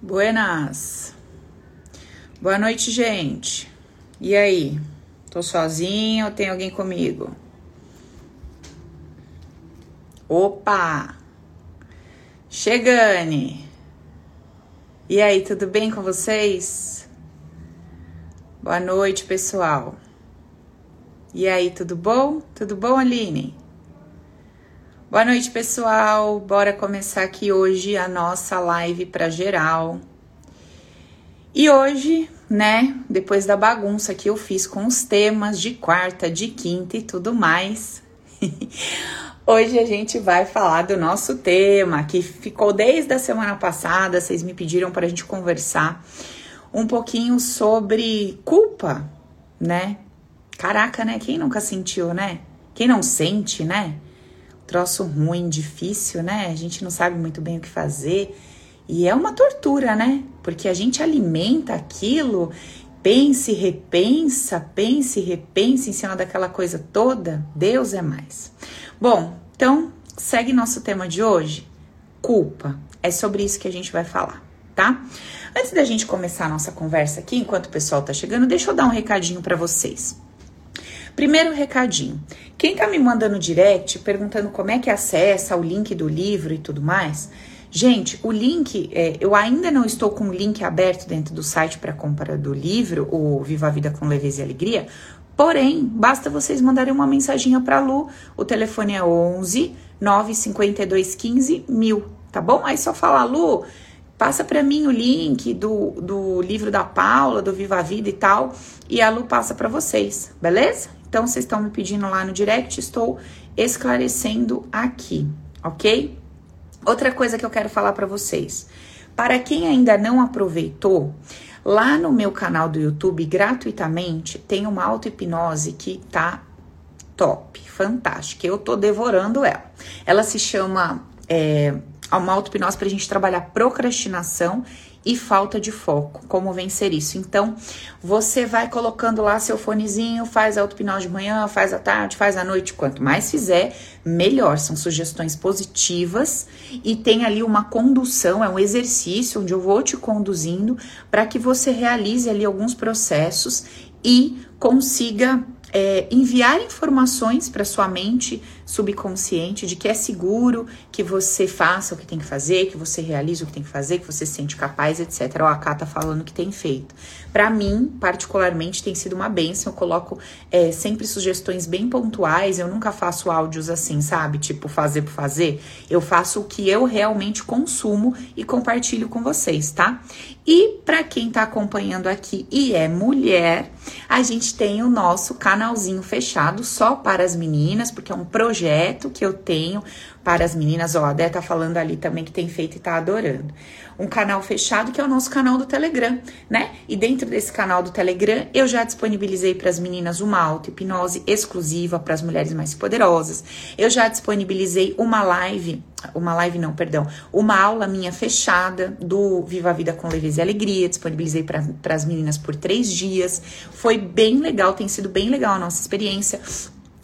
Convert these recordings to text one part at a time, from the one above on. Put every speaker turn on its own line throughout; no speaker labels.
Buenas. Boa noite, gente. E aí? Tô sozinho ou tem alguém comigo? Opa! Chegane! E aí, tudo bem com vocês? Boa noite, pessoal. E aí, tudo bom? Tudo bom, Aline? Boa noite, pessoal. Bora começar aqui hoje a nossa live para geral. E hoje, né, depois da bagunça que eu fiz com os temas de quarta, de quinta e tudo mais, hoje a gente vai falar do nosso tema que ficou desde a semana passada. Vocês me pediram para a gente conversar um pouquinho sobre culpa, né? Caraca, né? Quem nunca sentiu, né? Quem não sente, né? Troço ruim, difícil, né? A gente não sabe muito bem o que fazer. E é uma tortura, né? Porque a gente alimenta aquilo, pense, repensa, pense, repensa em cima daquela coisa toda. Deus é mais. Bom, então segue nosso tema de hoje: culpa. É sobre isso que a gente vai falar, tá? Antes da gente começar a nossa conversa aqui, enquanto o pessoal tá chegando, deixa eu dar um recadinho para vocês. Primeiro recadinho. Quem tá me mandando direct perguntando como é que acessa o link do livro e tudo mais, gente, o link, é, eu ainda não estou com o link aberto dentro do site para compra do livro, o Viva a Vida com Leveza e Alegria. Porém, basta vocês mandarem uma mensaginha para Lu. O telefone é 11 952 15 mil, tá bom? Aí só falar, Lu, passa para mim o link do, do livro da Paula, do Viva a Vida e tal, e a Lu passa para vocês, beleza? Então, vocês estão me pedindo lá no direct, estou esclarecendo aqui, ok? Outra coisa que eu quero falar para vocês. Para quem ainda não aproveitou, lá no meu canal do YouTube, gratuitamente, tem uma auto-hipnose que tá top, fantástica. Eu tô devorando ela. Ela se chama é, uma auto-hipnose para a gente trabalhar procrastinação e falta de foco. Como vencer isso? Então, você vai colocando lá seu fonezinho, faz a auto-hipnose de manhã, faz à tarde, faz à noite. Quanto mais fizer, melhor. São sugestões positivas e tem ali uma condução, é um exercício onde eu vou te conduzindo para que você realize ali alguns processos e consiga é, enviar informações para sua mente subconsciente de que é seguro que você faça o que tem que fazer, que você realize o que tem que fazer, que você se sente capaz, etc. Ó, a Cá tá falando que tem feito. Para mim, particularmente, tem sido uma benção. Eu coloco é, sempre sugestões bem pontuais. Eu nunca faço áudios assim, sabe? Tipo, fazer por fazer. Eu faço o que eu realmente consumo e compartilho com vocês, tá? E para quem tá acompanhando aqui e é mulher, a gente tem o nosso canalzinho fechado só para as meninas, porque é um projeto que eu tenho para as meninas. Ó, a Dé tá falando ali também que tem feito e tá adorando. Um canal fechado que é o nosso canal do Telegram, né? E dentro desse canal do Telegram, eu já disponibilizei para as meninas uma auto-hipnose exclusiva para as mulheres mais poderosas. Eu já disponibilizei uma live, uma live não, perdão, uma aula minha fechada do Viva a Vida com Leveza e Alegria. Disponibilizei para as meninas por três dias. Foi bem legal, tem sido bem legal a nossa experiência.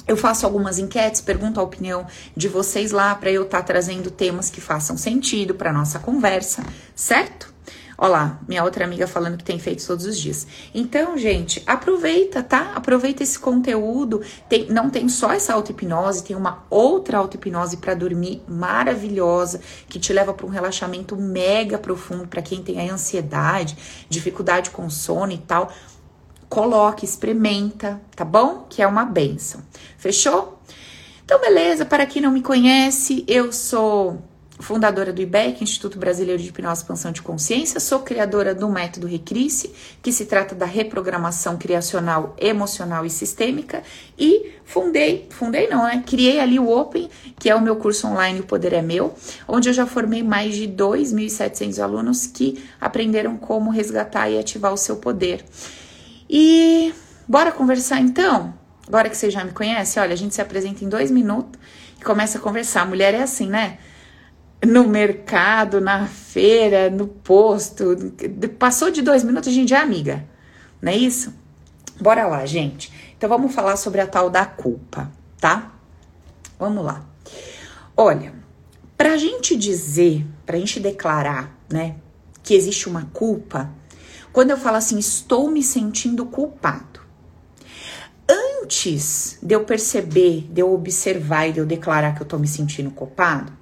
Eu faço algumas enquetes, pergunto a opinião de vocês lá para eu estar tá trazendo temas que façam sentido para nossa conversa, certo? Olá, minha outra amiga falando que tem feito todos os dias. Então, gente, aproveita, tá? Aproveita esse conteúdo. Tem, não tem só essa auto-hipnose, tem uma outra auto-hipnose para dormir maravilhosa, que te leva para um relaxamento mega profundo para quem tem ansiedade, dificuldade com sono e tal coloque, experimenta, tá bom? Que é uma benção. Fechou? Então, beleza, para quem não me conhece, eu sou fundadora do IBEC, Instituto Brasileiro de Hipnose e Expansão de Consciência, sou criadora do método Recrisse, que se trata da reprogramação criacional, emocional e sistêmica, e fundei, fundei não, né? Criei ali o Open, que é o meu curso online O Poder é Meu, onde eu já formei mais de 2.700 alunos que aprenderam como resgatar e ativar o seu poder. E bora conversar então? Agora que você já me conhece, olha, a gente se apresenta em dois minutos e começa a conversar. A mulher é assim, né? No mercado, na feira, no posto. Passou de dois minutos, a gente é amiga. Não é isso? Bora lá, gente. Então vamos falar sobre a tal da culpa, tá? Vamos lá. Olha, pra gente dizer, pra gente declarar, né, que existe uma culpa, quando eu falo assim, estou me sentindo culpado. Antes de eu perceber, de eu observar e de eu declarar que eu estou me sentindo culpado,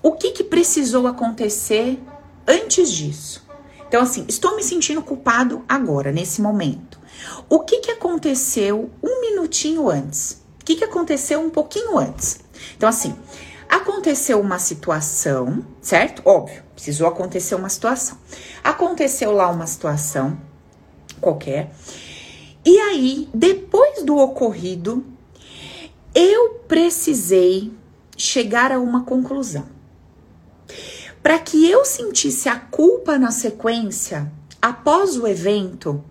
o que, que precisou acontecer antes disso? Então, assim, estou me sentindo culpado agora, nesse momento. O que, que aconteceu um minutinho antes? O que, que aconteceu um pouquinho antes? Então, assim, aconteceu uma situação, certo? Óbvio, precisou acontecer uma situação. Aconteceu lá uma situação qualquer. E aí, depois do ocorrido, eu precisei chegar a uma conclusão. Para que eu sentisse a culpa na sequência, após o evento,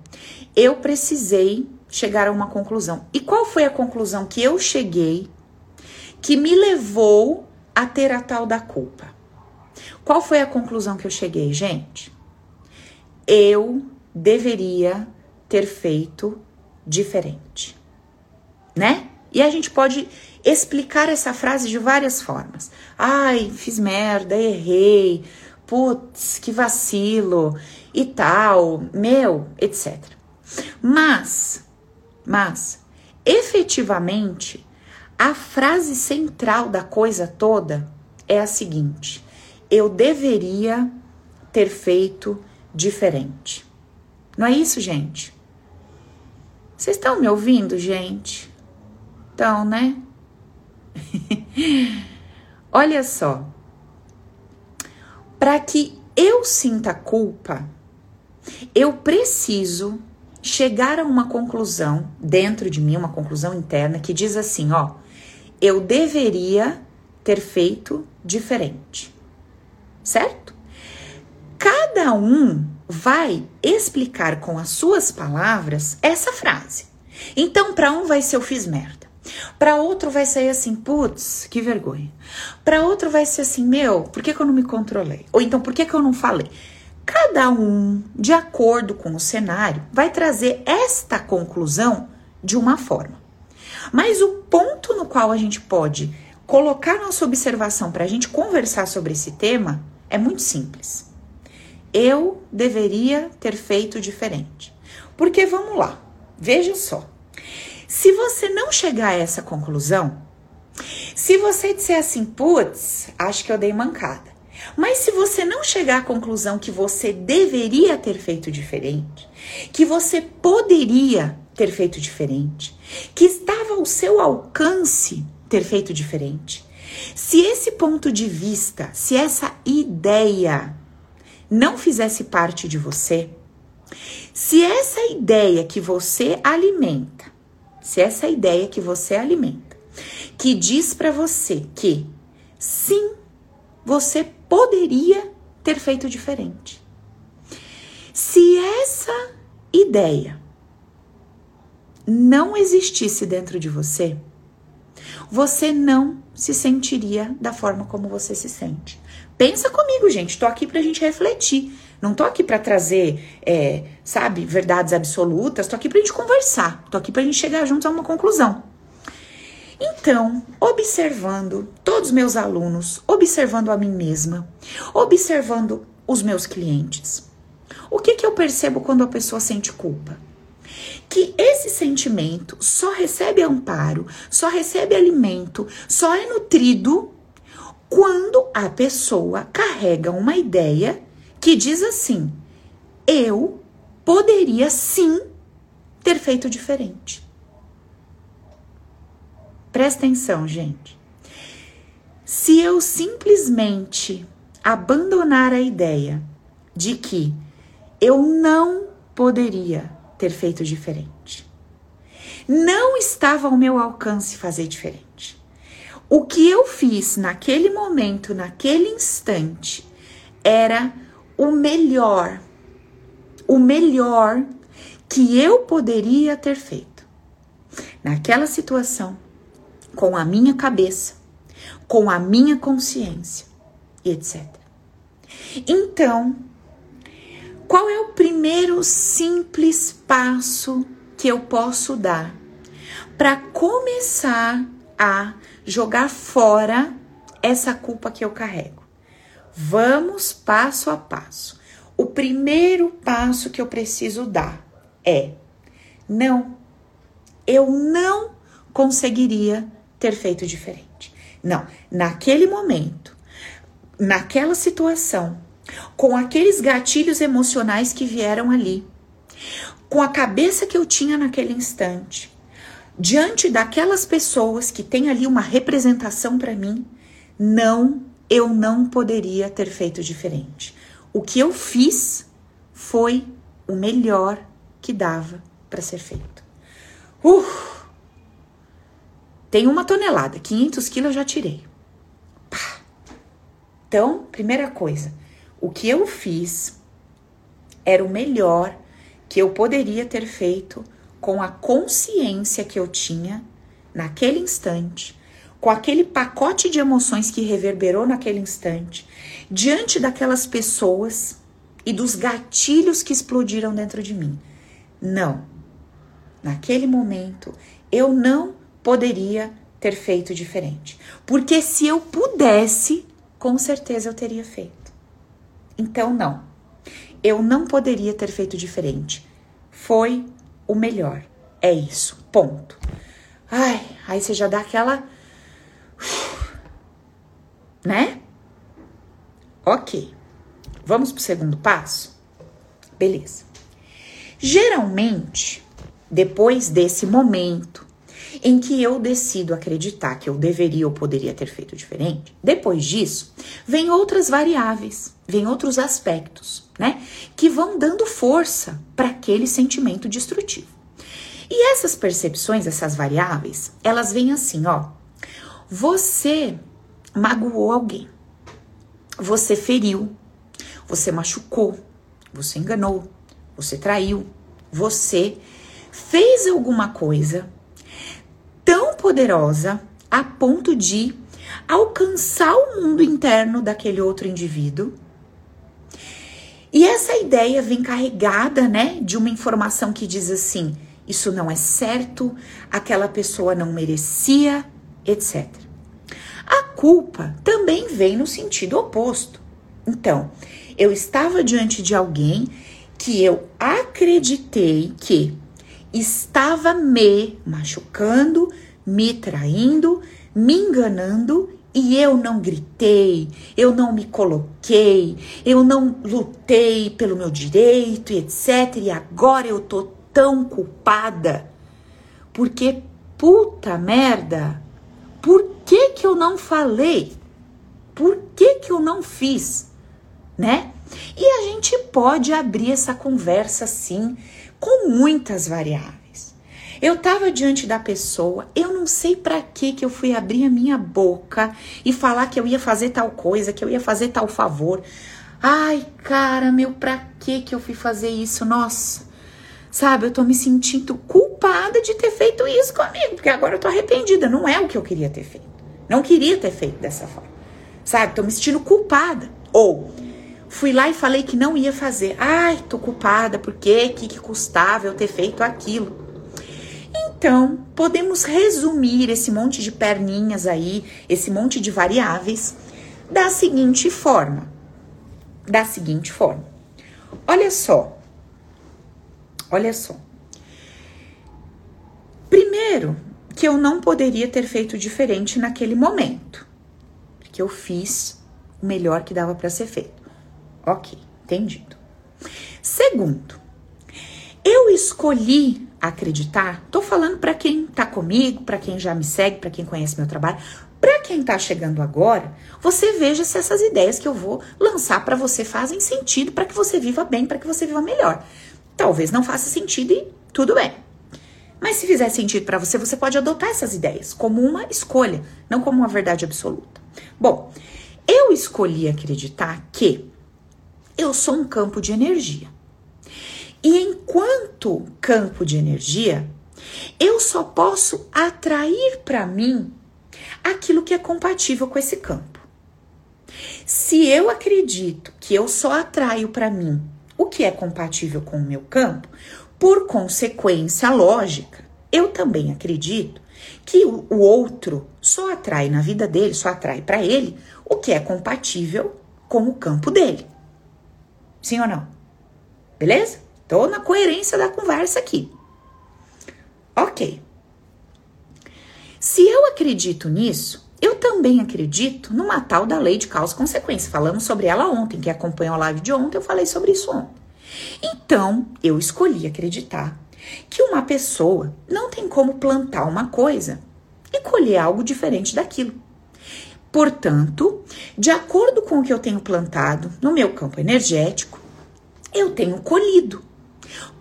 eu precisei chegar a uma conclusão. E qual foi a conclusão que eu cheguei que me levou a ter a tal da culpa? Qual foi a conclusão que eu cheguei, gente? Eu deveria ter feito diferente, né? E a gente pode explicar essa frase de várias formas. Ai, fiz merda, errei, putz, que vacilo e tal, meu, etc. Mas, mas, efetivamente, a frase central da coisa toda é a seguinte: eu deveria ter feito diferente. Não é isso, gente? Vocês estão me ouvindo, gente? Então, né? Olha só. Para que eu sinta culpa, eu preciso chegar a uma conclusão dentro de mim, uma conclusão interna que diz assim, ó, eu deveria ter feito diferente. Certo? Cada um vai explicar com as suas palavras essa frase. Então, para um vai ser eu fiz merda. Para outro vai sair assim, putz, que vergonha. Para outro vai ser assim, meu, por que, que eu não me controlei? Ou então, por que, que eu não falei? Cada um, de acordo com o cenário, vai trazer esta conclusão de uma forma. Mas o ponto no qual a gente pode colocar nossa observação para a gente conversar sobre esse tema é muito simples. Eu deveria ter feito diferente. Porque vamos lá, veja só. Se você não chegar a essa conclusão, se você disser assim, putz, acho que eu dei mancada. Mas se você não chegar à conclusão que você deveria ter feito diferente, que você poderia ter feito diferente, que estava ao seu alcance ter feito diferente, se esse ponto de vista, se essa ideia não fizesse parte de você, se essa ideia que você alimenta se essa ideia que você alimenta, que diz para você que sim, você poderia ter feito diferente. Se essa ideia não existisse dentro de você, você não se sentiria da forma como você se sente. Pensa comigo, gente. Tô aqui pra gente refletir. Não tô aqui para trazer, é, sabe, verdades absolutas. Tô aqui pra gente conversar. Tô aqui pra gente chegar juntos a uma conclusão. Então, observando todos os meus alunos, observando a mim mesma, observando os meus clientes, o que, que eu percebo quando a pessoa sente culpa? Que esse sentimento só recebe amparo, só recebe alimento, só é nutrido quando a pessoa carrega uma ideia que diz assim: eu poderia sim ter feito diferente. Presta atenção, gente. Se eu simplesmente abandonar a ideia de que eu não poderia ter feito diferente, não estava ao meu alcance fazer diferente. O que eu fiz naquele momento, naquele instante, era o melhor, o melhor que eu poderia ter feito naquela situação, com a minha cabeça, com a minha consciência etc. Então, qual é o primeiro simples passo que eu posso dar para começar a jogar fora essa culpa que eu carrego? Vamos passo a passo. o primeiro passo que eu preciso dar é: não, eu não conseguiria ter feito diferente. Não, naquele momento, naquela situação, com aqueles gatilhos emocionais que vieram ali, com a cabeça que eu tinha naquele instante, diante daquelas pessoas que têm ali uma representação para mim, não, eu não poderia ter feito diferente. O que eu fiz foi o melhor que dava para ser feito. Uh! Tem uma tonelada, 500 quilos eu já tirei. Então, primeira coisa, o que eu fiz era o melhor que eu poderia ter feito com a consciência que eu tinha naquele instante, com aquele pacote de emoções que reverberou naquele instante, diante daquelas pessoas e dos gatilhos que explodiram dentro de mim. Não. Naquele momento, eu não poderia ter feito diferente. Porque se eu pudesse, com certeza eu teria feito. Então, não. Eu não poderia ter feito diferente. Foi o melhor. É isso. Ponto. Ai, aí você já dá aquela. Né? Ok. Vamos pro segundo passo? Beleza. Geralmente, depois desse momento em que eu decido acreditar que eu deveria ou poderia ter feito diferente, depois disso, vem outras variáveis, vem outros aspectos, né, que vão dando força para aquele sentimento destrutivo. E essas percepções, essas variáveis, elas vêm assim, ó. Você magoou alguém. Você feriu, você machucou, você enganou, você traiu, você fez alguma coisa poderosa a ponto de alcançar o mundo interno daquele outro indivíduo. E essa ideia vem carregada, né, de uma informação que diz assim: isso não é certo, aquela pessoa não merecia, etc. A culpa também vem no sentido oposto. Então, eu estava diante de alguém que eu acreditei que estava me machucando, me traindo, me enganando e eu não gritei, eu não me coloquei, eu não lutei pelo meu direito, etc. E agora eu tô tão culpada. Porque puta merda, por que que eu não falei? Por que que eu não fiz? Né? E a gente pode abrir essa conversa sim, com muitas variáveis. Eu estava diante da pessoa, eu não sei para que que eu fui abrir a minha boca e falar que eu ia fazer tal coisa, que eu ia fazer tal favor. Ai, cara, meu, pra que que eu fui fazer isso? Nossa. Sabe, eu tô me sentindo culpada de ter feito isso comigo, porque agora eu tô arrependida, não é o que eu queria ter feito. Não queria ter feito dessa forma. Sabe, tô me sentindo culpada. Ou Fui lá e falei que não ia fazer. Ai, tô culpada, porque que, que custava eu ter feito aquilo? Então, podemos resumir esse monte de perninhas aí, esse monte de variáveis, da seguinte forma. Da seguinte forma. Olha só. Olha só. Primeiro, que eu não poderia ter feito diferente naquele momento. Porque eu fiz o melhor que dava para ser feito. Ok, entendido. Segundo, eu escolhi acreditar. Tô falando para quem tá comigo, para quem já me segue, para quem conhece meu trabalho, para quem tá chegando agora, você veja se essas ideias que eu vou lançar para você fazem sentido para que você viva bem, para que você viva melhor. Talvez não faça sentido e tudo bem. Mas se fizer sentido para você, você pode adotar essas ideias como uma escolha, não como uma verdade absoluta. Bom, eu escolhi acreditar que eu sou um campo de energia. E enquanto campo de energia, eu só posso atrair para mim aquilo que é compatível com esse campo. Se eu acredito que eu só atraio para mim o que é compatível com o meu campo, por consequência lógica, eu também acredito que o outro só atrai na vida dele, só atrai para ele o que é compatível com o campo dele. Sim ou não? Beleza? Tô na coerência da conversa aqui. Ok. Se eu acredito nisso, eu também acredito numa tal da lei de causa e consequência. Falamos sobre ela ontem. Quem acompanhou a live de ontem, eu falei sobre isso ontem. Então, eu escolhi acreditar que uma pessoa não tem como plantar uma coisa e colher algo diferente daquilo. Portanto, de acordo com o que eu tenho plantado no meu campo energético, eu tenho colhido.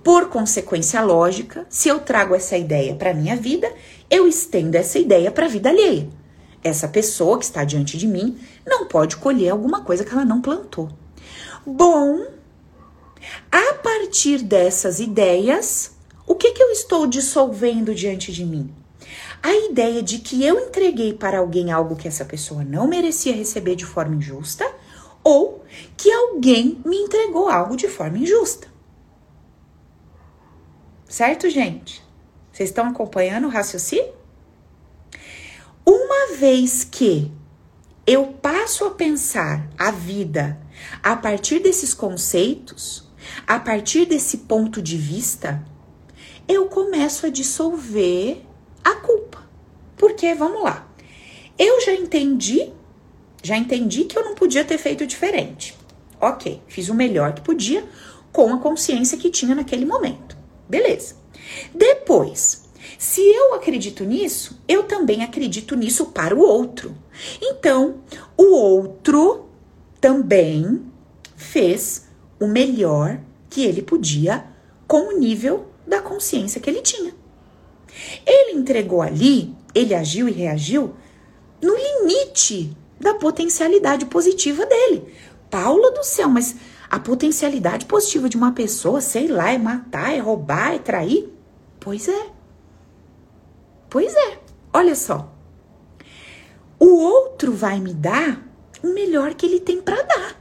Por consequência lógica, se eu trago essa ideia para minha vida, eu estendo essa ideia para a vida alheia. Essa pessoa que está diante de mim não pode colher alguma coisa que ela não plantou. Bom, a partir dessas ideias, o que, que eu estou dissolvendo diante de mim? A ideia de que eu entreguei para alguém algo que essa pessoa não merecia receber de forma injusta ou que alguém me entregou algo de forma injusta. Certo, gente? Vocês estão acompanhando o raciocínio? Uma vez que eu passo a pensar a vida a partir desses conceitos, a partir desse ponto de vista, eu começo a dissolver a culpa. Porque, vamos lá, eu já entendi, já entendi que eu não podia ter feito diferente. Ok, fiz o melhor que podia com a consciência que tinha naquele momento. Beleza. Depois, se eu acredito nisso, eu também acredito nisso para o outro. Então, o outro também fez o melhor que ele podia com o nível da consciência que ele tinha. Ele entregou ali, ele agiu e reagiu no limite da potencialidade positiva dele. Paula do céu, mas a potencialidade positiva de uma pessoa, sei lá, é matar, é roubar, é trair? Pois é. Pois é. Olha só. O outro vai me dar o melhor que ele tem para dar.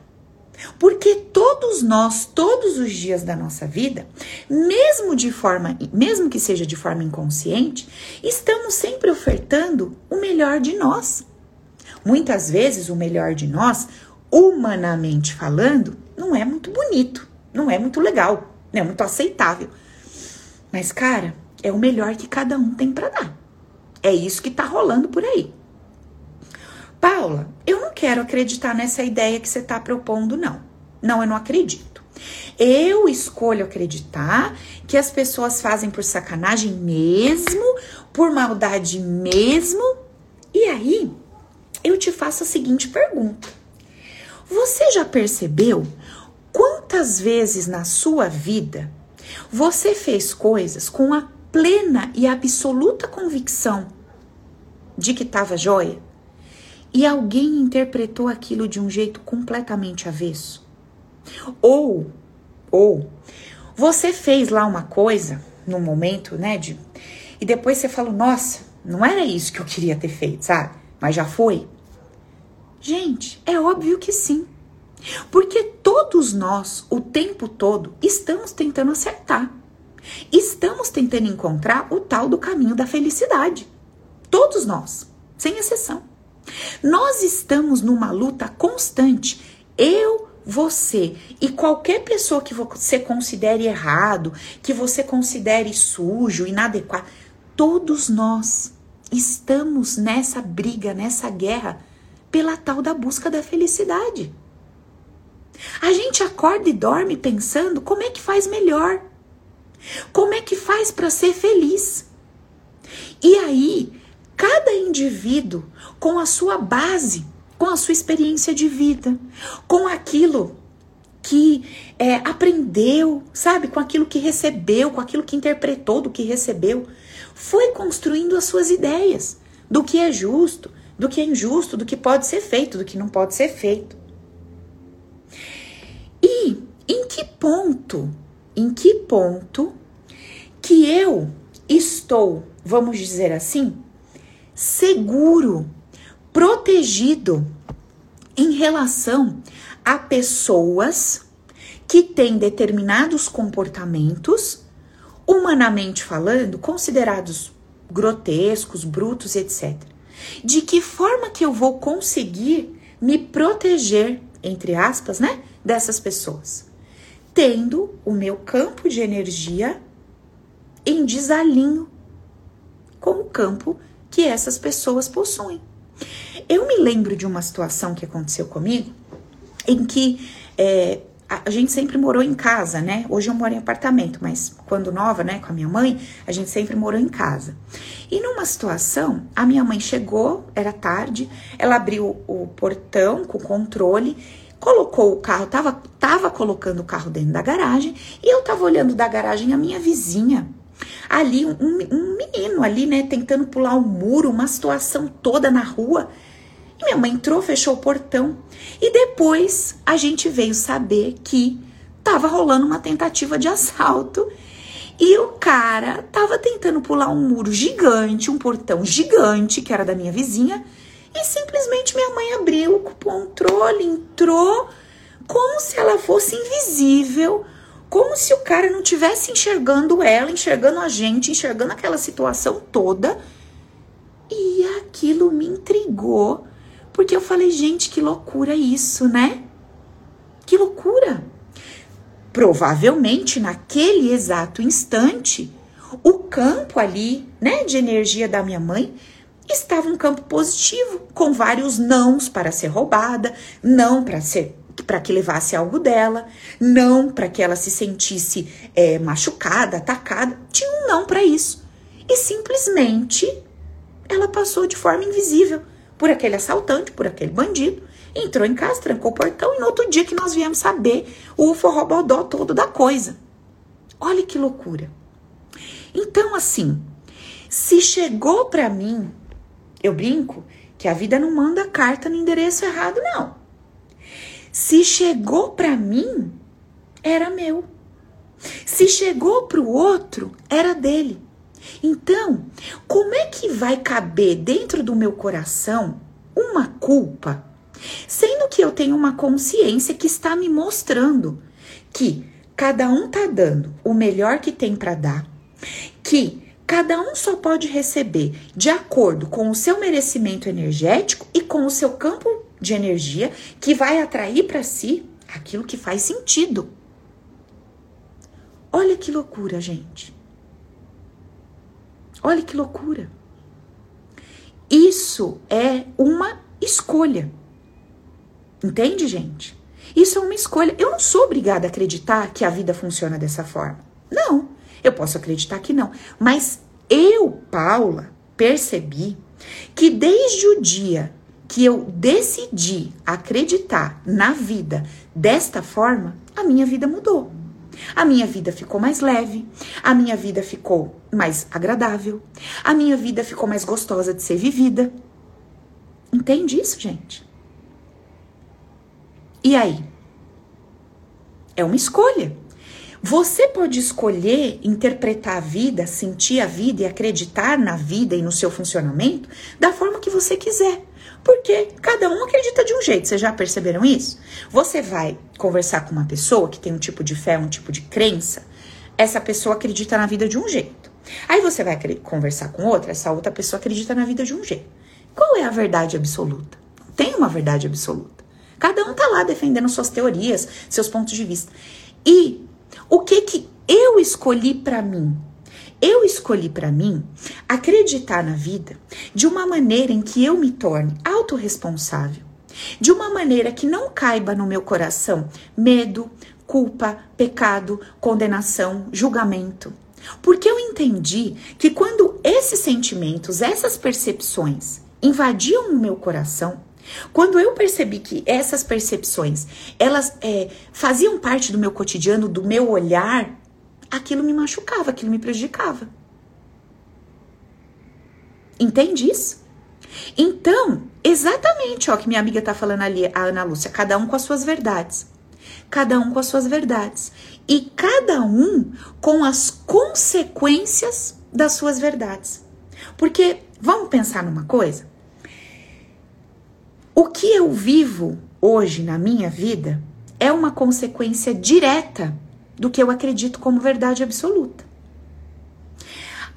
Porque todos nós, todos os dias da nossa vida, mesmo de forma, mesmo que seja de forma inconsciente, estamos sempre ofertando o melhor de nós. Muitas vezes o melhor de nós, humanamente falando, não é muito bonito, não é muito legal, não é muito aceitável. Mas cara, é o melhor que cada um tem para dar. É isso que tá rolando por aí. Paula, eu não quero acreditar nessa ideia que você está propondo, não. Não, eu não acredito. Eu escolho acreditar que as pessoas fazem por sacanagem mesmo, por maldade mesmo. E aí, eu te faço a seguinte pergunta: Você já percebeu quantas vezes na sua vida você fez coisas com a plena e absoluta convicção de que estava jóia? e alguém interpretou aquilo de um jeito completamente avesso. Ou, ou, você fez lá uma coisa no momento, né, de, e depois você falou, nossa, não era isso que eu queria ter feito, sabe? Mas já foi. Gente, é óbvio que sim. Porque todos nós, o tempo todo, estamos tentando acertar. Estamos tentando encontrar o tal do caminho da felicidade. Todos nós, sem exceção. Nós estamos numa luta constante. Eu, você e qualquer pessoa que você considere errado, que você considere sujo, inadequado, todos nós estamos nessa briga, nessa guerra pela tal da busca da felicidade. A gente acorda e dorme pensando como é que faz melhor. Como é que faz para ser feliz? E aí, cada indivíduo com a sua base, com a sua experiência de vida, com aquilo que é, aprendeu, sabe? Com aquilo que recebeu, com aquilo que interpretou do que recebeu. Foi construindo as suas ideias do que é justo, do que é injusto, do que pode ser feito, do que não pode ser feito. Em que ponto, em que ponto que eu estou, vamos dizer assim, seguro, protegido em relação a pessoas que têm determinados comportamentos, humanamente falando, considerados grotescos, brutos, etc. De que forma que eu vou conseguir me proteger, entre aspas, né, dessas pessoas? Tendo o meu campo de energia em desalinho com o campo que essas pessoas possuem. Eu me lembro de uma situação que aconteceu comigo em que é, a gente sempre morou em casa, né? Hoje eu moro em apartamento, mas quando nova, né, com a minha mãe, a gente sempre morou em casa. E numa situação, a minha mãe chegou, era tarde, ela abriu o portão com controle, colocou o carro, tava, tava colocando o carro dentro da garagem, e eu tava olhando da garagem a minha vizinha. Ali, um, um menino ali, né, tentando pular um muro, uma situação toda na rua. E minha mãe entrou, fechou o portão. E depois a gente veio saber que tava rolando uma tentativa de assalto. E o cara tava tentando pular um muro gigante, um portão gigante, que era da minha vizinha. E simplesmente minha mãe abriu o controle, entrou, como se ela fosse invisível, como se o cara não tivesse enxergando ela, enxergando a gente, enxergando aquela situação toda. E aquilo me intrigou porque eu falei, gente, que loucura isso, né? Que loucura! Provavelmente naquele exato instante, o campo ali, né, de energia da minha mãe estava um campo positivo, com vários nãos para ser roubada, não para ser para que levasse algo dela, não para que ela se sentisse é, machucada, atacada, tinha um não para isso. E simplesmente ela passou de forma invisível por aquele assaltante, por aquele bandido. Entrou em casa, trancou o portão e no outro dia que nós viemos saber o forrobodó todo da coisa. Olha que loucura. Então, assim, se chegou para mim, eu brinco que a vida não manda carta no endereço errado, não. Se chegou para mim, era meu. Se chegou para o outro, era dele. Então, como é que vai caber dentro do meu coração uma culpa, sendo que eu tenho uma consciência que está me mostrando que cada um tá dando o melhor que tem para dar, que cada um só pode receber de acordo com o seu merecimento energético e com o seu campo de energia que vai atrair para si aquilo que faz sentido. Olha que loucura, gente. Olha que loucura. Isso é uma escolha. Entende, gente? Isso é uma escolha. Eu não sou obrigada a acreditar que a vida funciona dessa forma. Não. Eu posso acreditar que não. Mas eu, Paula, percebi que desde o dia que eu decidi acreditar na vida desta forma, a minha vida mudou. A minha vida ficou mais leve, a minha vida ficou mais agradável, a minha vida ficou mais gostosa de ser vivida. Entende isso, gente? E aí? É uma escolha. Você pode escolher interpretar a vida, sentir a vida e acreditar na vida e no seu funcionamento da forma que você quiser. Porque cada um acredita de um jeito, vocês já perceberam isso? Você vai conversar com uma pessoa que tem um tipo de fé, um tipo de crença, essa pessoa acredita na vida de um jeito. Aí você vai conversar com outra, essa outra pessoa acredita na vida de um jeito. Qual é a verdade absoluta? Tem uma verdade absoluta. Cada um tá lá defendendo suas teorias, seus pontos de vista. E o que que eu escolhi para mim? Eu escolhi para mim acreditar na vida de uma maneira em que eu me torne autorresponsável, de uma maneira que não caiba no meu coração medo, culpa, pecado, condenação, julgamento. Porque eu entendi que quando esses sentimentos, essas percepções invadiam o meu coração, quando eu percebi que essas percepções elas é, faziam parte do meu cotidiano, do meu olhar aquilo me machucava, aquilo me prejudicava. Entende isso? Então, exatamente o que minha amiga tá falando ali, a Ana Lúcia, cada um com as suas verdades. Cada um com as suas verdades. E cada um com as consequências das suas verdades. Porque, vamos pensar numa coisa? O que eu vivo hoje na minha vida é uma consequência direta do que eu acredito como verdade absoluta.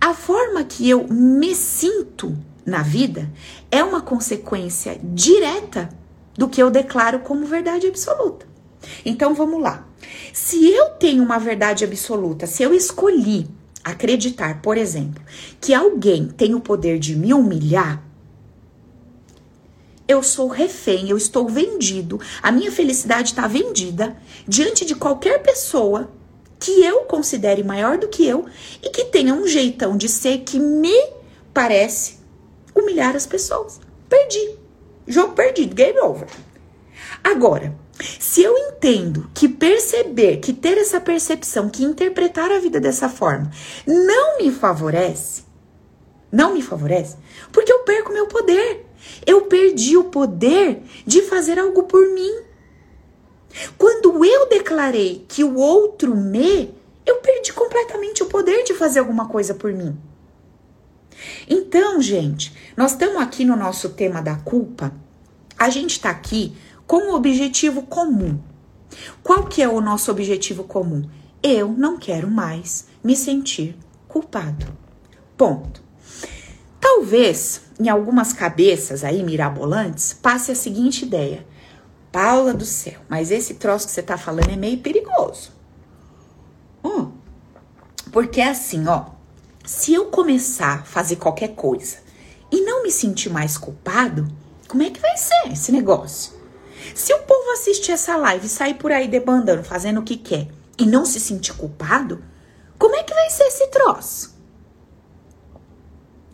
A forma que eu me sinto na vida é uma consequência direta do que eu declaro como verdade absoluta. Então vamos lá. Se eu tenho uma verdade absoluta, se eu escolhi acreditar, por exemplo, que alguém tem o poder de me humilhar, eu sou refém, eu estou vendido, a minha felicidade está vendida diante de qualquer pessoa que eu considere maior do que eu e que tenha um jeitão de ser que me parece humilhar as pessoas. Perdi. Jogo perdido, game over. Agora, se eu entendo que perceber, que ter essa percepção, que interpretar a vida dessa forma não me favorece, não me favorece, porque eu perco meu poder. Eu perdi o poder de fazer algo por mim. Quando eu declarei que o outro me, eu perdi completamente o poder de fazer alguma coisa por mim. Então, gente, nós estamos aqui no nosso tema da culpa. A gente está aqui com um objetivo comum. Qual que é o nosso objetivo comum? Eu não quero mais me sentir culpado. Ponto. Talvez em algumas cabeças aí mirabolantes passe a seguinte ideia: Paula do céu, mas esse troço que você tá falando é meio perigoso. Hum, porque é assim, ó. Se eu começar a fazer qualquer coisa e não me sentir mais culpado, como é que vai ser esse negócio? Se o povo assistir essa live e sair por aí debandando, fazendo o que quer e não se sentir culpado, como é que vai ser esse troço?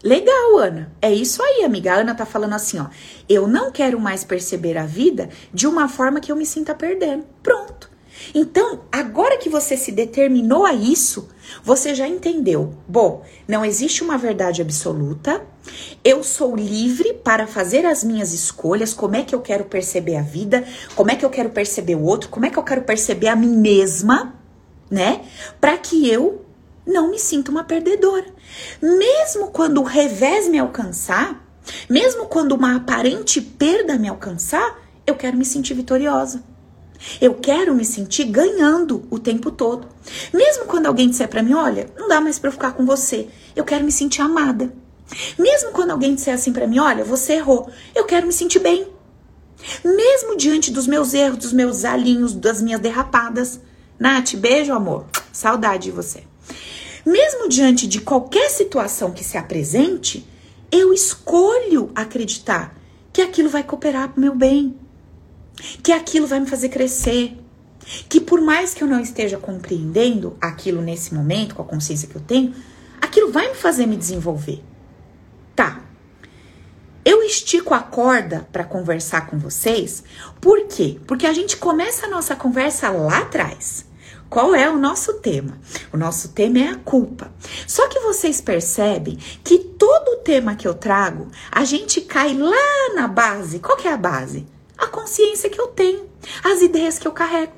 Legal, Ana. É isso aí, amiga. A Ana tá falando assim, ó. Eu não quero mais perceber a vida de uma forma que eu me sinta perdendo. Pronto. Então, agora que você se determinou a isso, você já entendeu. Bom, não existe uma verdade absoluta. Eu sou livre para fazer as minhas escolhas. Como é que eu quero perceber a vida? Como é que eu quero perceber o outro? Como é que eu quero perceber a mim mesma? Né? Para que eu não me sinta uma perdedora. Mesmo quando o revés me alcançar, mesmo quando uma aparente perda me alcançar, eu quero me sentir vitoriosa. Eu quero me sentir ganhando o tempo todo. Mesmo quando alguém disser para mim, olha, não dá mais para ficar com você, eu quero me sentir amada. Mesmo quando alguém disser assim para mim, olha, você errou, eu quero me sentir bem. Mesmo diante dos meus erros, dos meus alinhos, das minhas derrapadas. Nath, beijo, amor. Saudade de você. Mesmo diante de qualquer situação que se apresente, eu escolho acreditar que aquilo vai cooperar para o meu bem que aquilo vai me fazer crescer. Que por mais que eu não esteja compreendendo aquilo nesse momento, com a consciência que eu tenho, aquilo vai me fazer me desenvolver. Tá. Eu estico a corda para conversar com vocês, por quê? Porque a gente começa a nossa conversa lá atrás. Qual é o nosso tema? O nosso tema é a culpa. Só que vocês percebem que todo o tema que eu trago, a gente cai lá na base. Qual que é a base? a consciência que eu tenho, as ideias que eu carrego.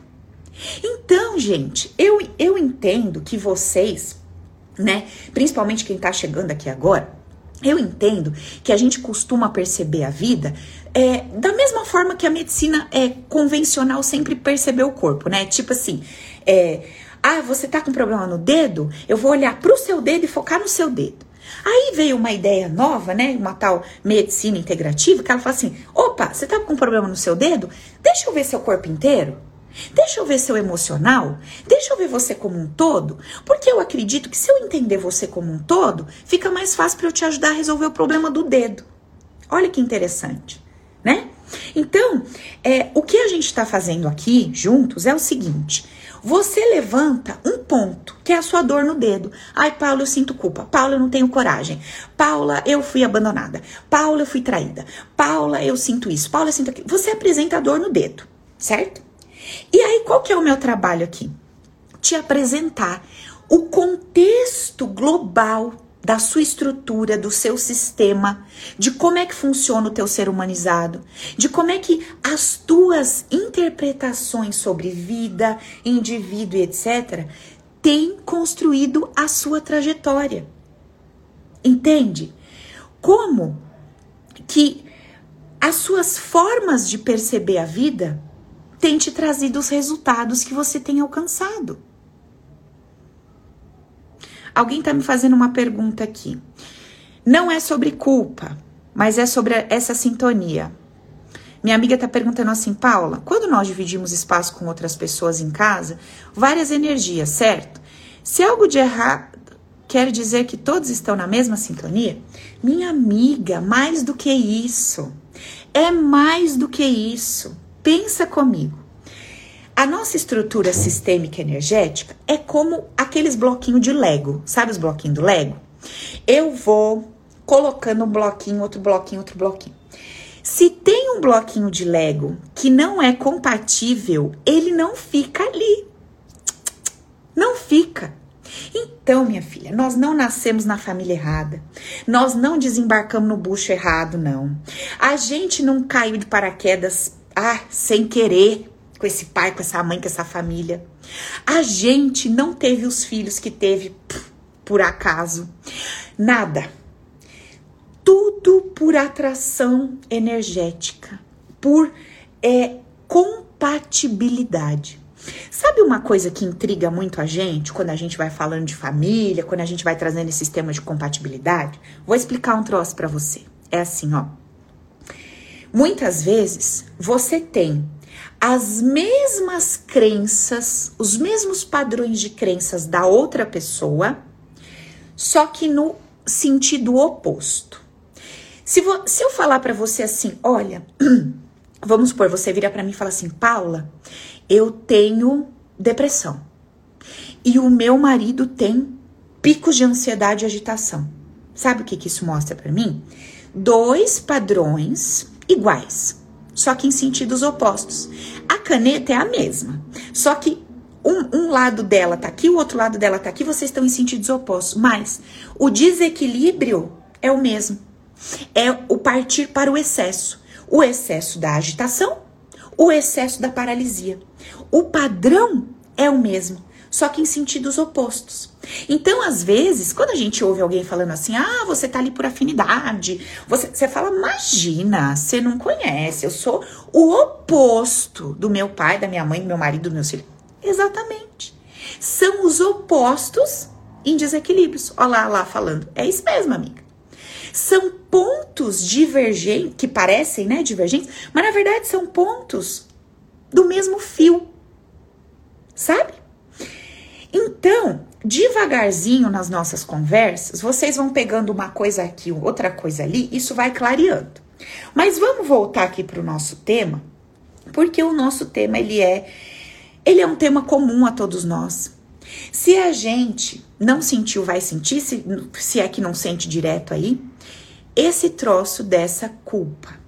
Então, gente, eu, eu entendo que vocês, né, principalmente quem tá chegando aqui agora, eu entendo que a gente costuma perceber a vida é, da mesma forma que a medicina é convencional sempre percebeu o corpo, né? Tipo assim, é, ah, você tá com problema no dedo? Eu vou olhar pro seu dedo e focar no seu dedo. Aí veio uma ideia nova, né? Uma tal medicina integrativa, que ela fala assim: opa, você tá com problema no seu dedo? Deixa eu ver seu corpo inteiro. Deixa eu ver seu emocional, deixa eu ver você como um todo, porque eu acredito que se eu entender você como um todo, fica mais fácil para eu te ajudar a resolver o problema do dedo. Olha que interessante, né? Então, é, o que a gente está fazendo aqui juntos é o seguinte: você levanta um ponto, que é a sua dor no dedo. Ai, Paula, eu sinto culpa. Paula, eu não tenho coragem. Paula, eu fui abandonada. Paula, eu fui traída. Paula, eu sinto isso. Paula, eu sinto aquilo. Você apresenta a dor no dedo, certo? E aí, qual que é o meu trabalho aqui? Te apresentar o contexto global da sua estrutura, do seu sistema, de como é que funciona o teu ser humanizado, de como é que as tuas interpretações sobre vida, indivíduo e etc têm construído a sua trajetória. Entende? Como que as suas formas de perceber a vida têm te trazido os resultados que você tem alcançado. Alguém está me fazendo uma pergunta aqui. Não é sobre culpa, mas é sobre essa sintonia. Minha amiga está perguntando assim, Paula, quando nós dividimos espaço com outras pessoas em casa, várias energias, certo? Se algo de errado quer dizer que todos estão na mesma sintonia? Minha amiga, mais do que isso. É mais do que isso. Pensa comigo. A nossa estrutura sistêmica energética é como aqueles bloquinhos de Lego. Sabe os bloquinhos do Lego? Eu vou colocando um bloquinho, outro bloquinho, outro bloquinho. Se tem um bloquinho de Lego que não é compatível, ele não fica ali. Não fica. Então, minha filha, nós não nascemos na família errada. Nós não desembarcamos no bucho errado, não. A gente não caiu de paraquedas ah, sem querer com esse pai, com essa mãe, com essa família. A gente não teve os filhos que teve por acaso. Nada tudo por atração energética, por é, compatibilidade. Sabe uma coisa que intriga muito a gente quando a gente vai falando de família, quando a gente vai trazendo esse sistema de compatibilidade? Vou explicar um troço para você. É assim, ó. Muitas vezes você tem as mesmas crenças, os mesmos padrões de crenças da outra pessoa, só que no sentido oposto. Se, se eu falar para você assim, olha, vamos supor, você vira para mim e fala assim, Paula, eu tenho depressão e o meu marido tem picos de ansiedade e agitação. Sabe o que, que isso mostra para mim? Dois padrões iguais, só que em sentidos opostos. A caneta é a mesma, só que um, um, lado dela tá aqui, o outro lado dela tá aqui, vocês estão em sentidos opostos, mas o desequilíbrio é o mesmo é o partir para o excesso. O excesso da agitação, o excesso da paralisia. O padrão é o mesmo, só que em sentidos opostos. Então, às vezes, quando a gente ouve alguém falando assim, ah, você tá ali por afinidade, você, você fala, imagina, você não conhece, eu sou o oposto do meu pai, da minha mãe, do meu marido, do meu filho. Exatamente. São os opostos em desequilíbrios. Olha lá, lá falando. É isso mesmo, amiga. São pontos divergentes, que parecem né, divergentes, mas na verdade são pontos do mesmo fio. Sabe? Então, devagarzinho nas nossas conversas, vocês vão pegando uma coisa aqui, outra coisa ali, isso vai clareando. Mas vamos voltar aqui para o nosso tema, porque o nosso tema ele é ele é um tema comum a todos nós. Se a gente não sentiu, vai sentir, se, se é que não sente direto aí, esse troço dessa culpa,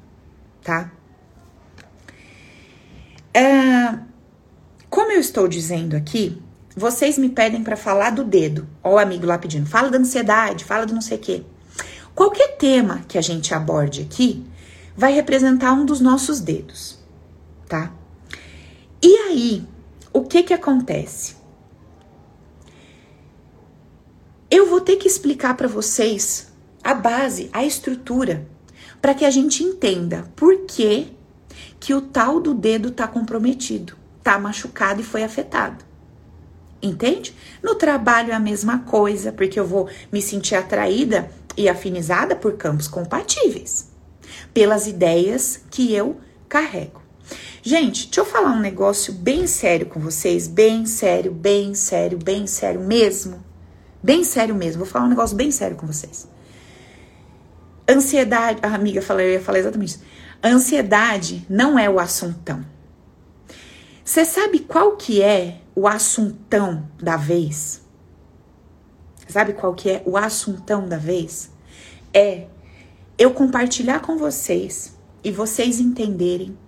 tá? É, como eu estou dizendo aqui, vocês me pedem para falar do dedo. Ó, o amigo lá pedindo, fala da ansiedade, fala do não sei o quê. Qualquer tema que a gente aborde aqui vai representar um dos nossos dedos, tá? E aí, o que que acontece? Eu vou ter que explicar para vocês a base, a estrutura, para que a gente entenda por que, que o tal do dedo está comprometido, está machucado e foi afetado. Entende? No trabalho é a mesma coisa, porque eu vou me sentir atraída e afinizada por campos compatíveis, pelas ideias que eu carrego. Gente, deixa eu falar um negócio bem sério com vocês, bem sério, bem sério, bem sério mesmo. Bem sério mesmo. Vou falar um negócio bem sério com vocês. Ansiedade, a amiga falou, eu ia falar exatamente isso. Ansiedade não é o assuntão. Você sabe qual que é o assuntão da vez? Sabe qual que é o assuntão da vez? É eu compartilhar com vocês e vocês entenderem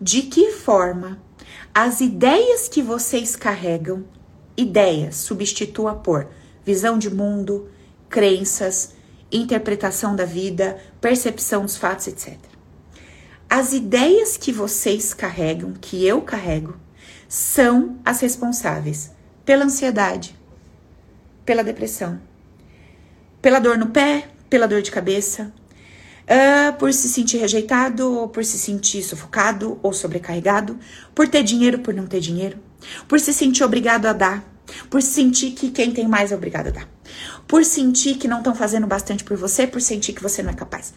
de que forma as ideias que vocês carregam, ideias substitua por visão de mundo, crenças, interpretação da vida, percepção dos fatos, etc. As ideias que vocês carregam, que eu carrego, são as responsáveis pela ansiedade, pela depressão, pela dor no pé, pela dor de cabeça, uh, por se sentir rejeitado, ou por se sentir sufocado ou sobrecarregado, por ter dinheiro, por não ter dinheiro, por se sentir obrigado a dar, por sentir que quem tem mais é obrigado a dar, por sentir que não estão fazendo bastante por você, por sentir que você não é capaz.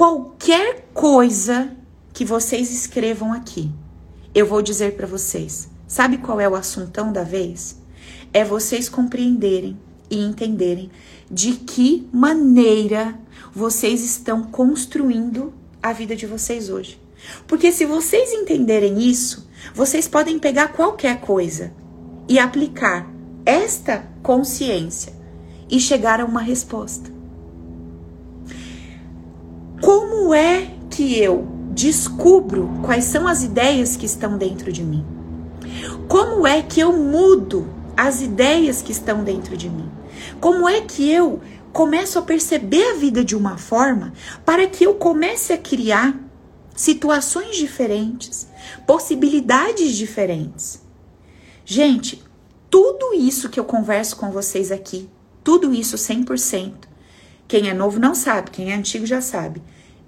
Qualquer coisa que vocês escrevam aqui. Eu vou dizer para vocês. Sabe qual é o assuntão da vez? É vocês compreenderem e entenderem de que maneira vocês estão construindo a vida de vocês hoje. Porque se vocês entenderem isso, vocês podem pegar qualquer coisa e aplicar esta consciência e chegar a uma resposta. Como é que eu descubro quais são as ideias que estão dentro de mim? Como é que eu mudo as ideias que estão dentro de mim? Como é que eu começo a perceber a vida de uma forma para que eu comece a criar situações diferentes, possibilidades diferentes? Gente, tudo isso que eu converso com vocês aqui, tudo isso 100%. Quem é novo não sabe, quem é antigo já sabe.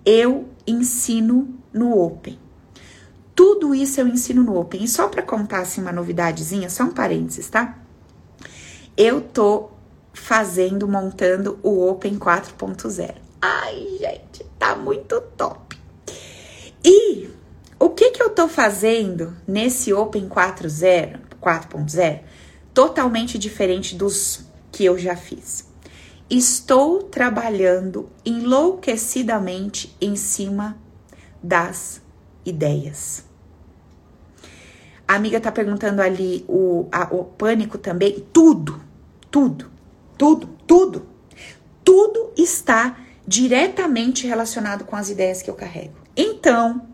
Eu ensino no Open. Tudo isso eu ensino no Open. E só para contar assim uma novidadezinha, só um parênteses, tá? Eu tô fazendo, montando o Open 4.0. Ai, gente, tá muito top. E o que que eu tô fazendo nesse Open 4.0, 4.0, totalmente diferente dos que eu já fiz? Estou trabalhando enlouquecidamente em cima das ideias. A amiga tá perguntando ali o, a, o pânico também. Tudo, tudo tudo, tudo, tudo está diretamente relacionado com as ideias que eu carrego. Então,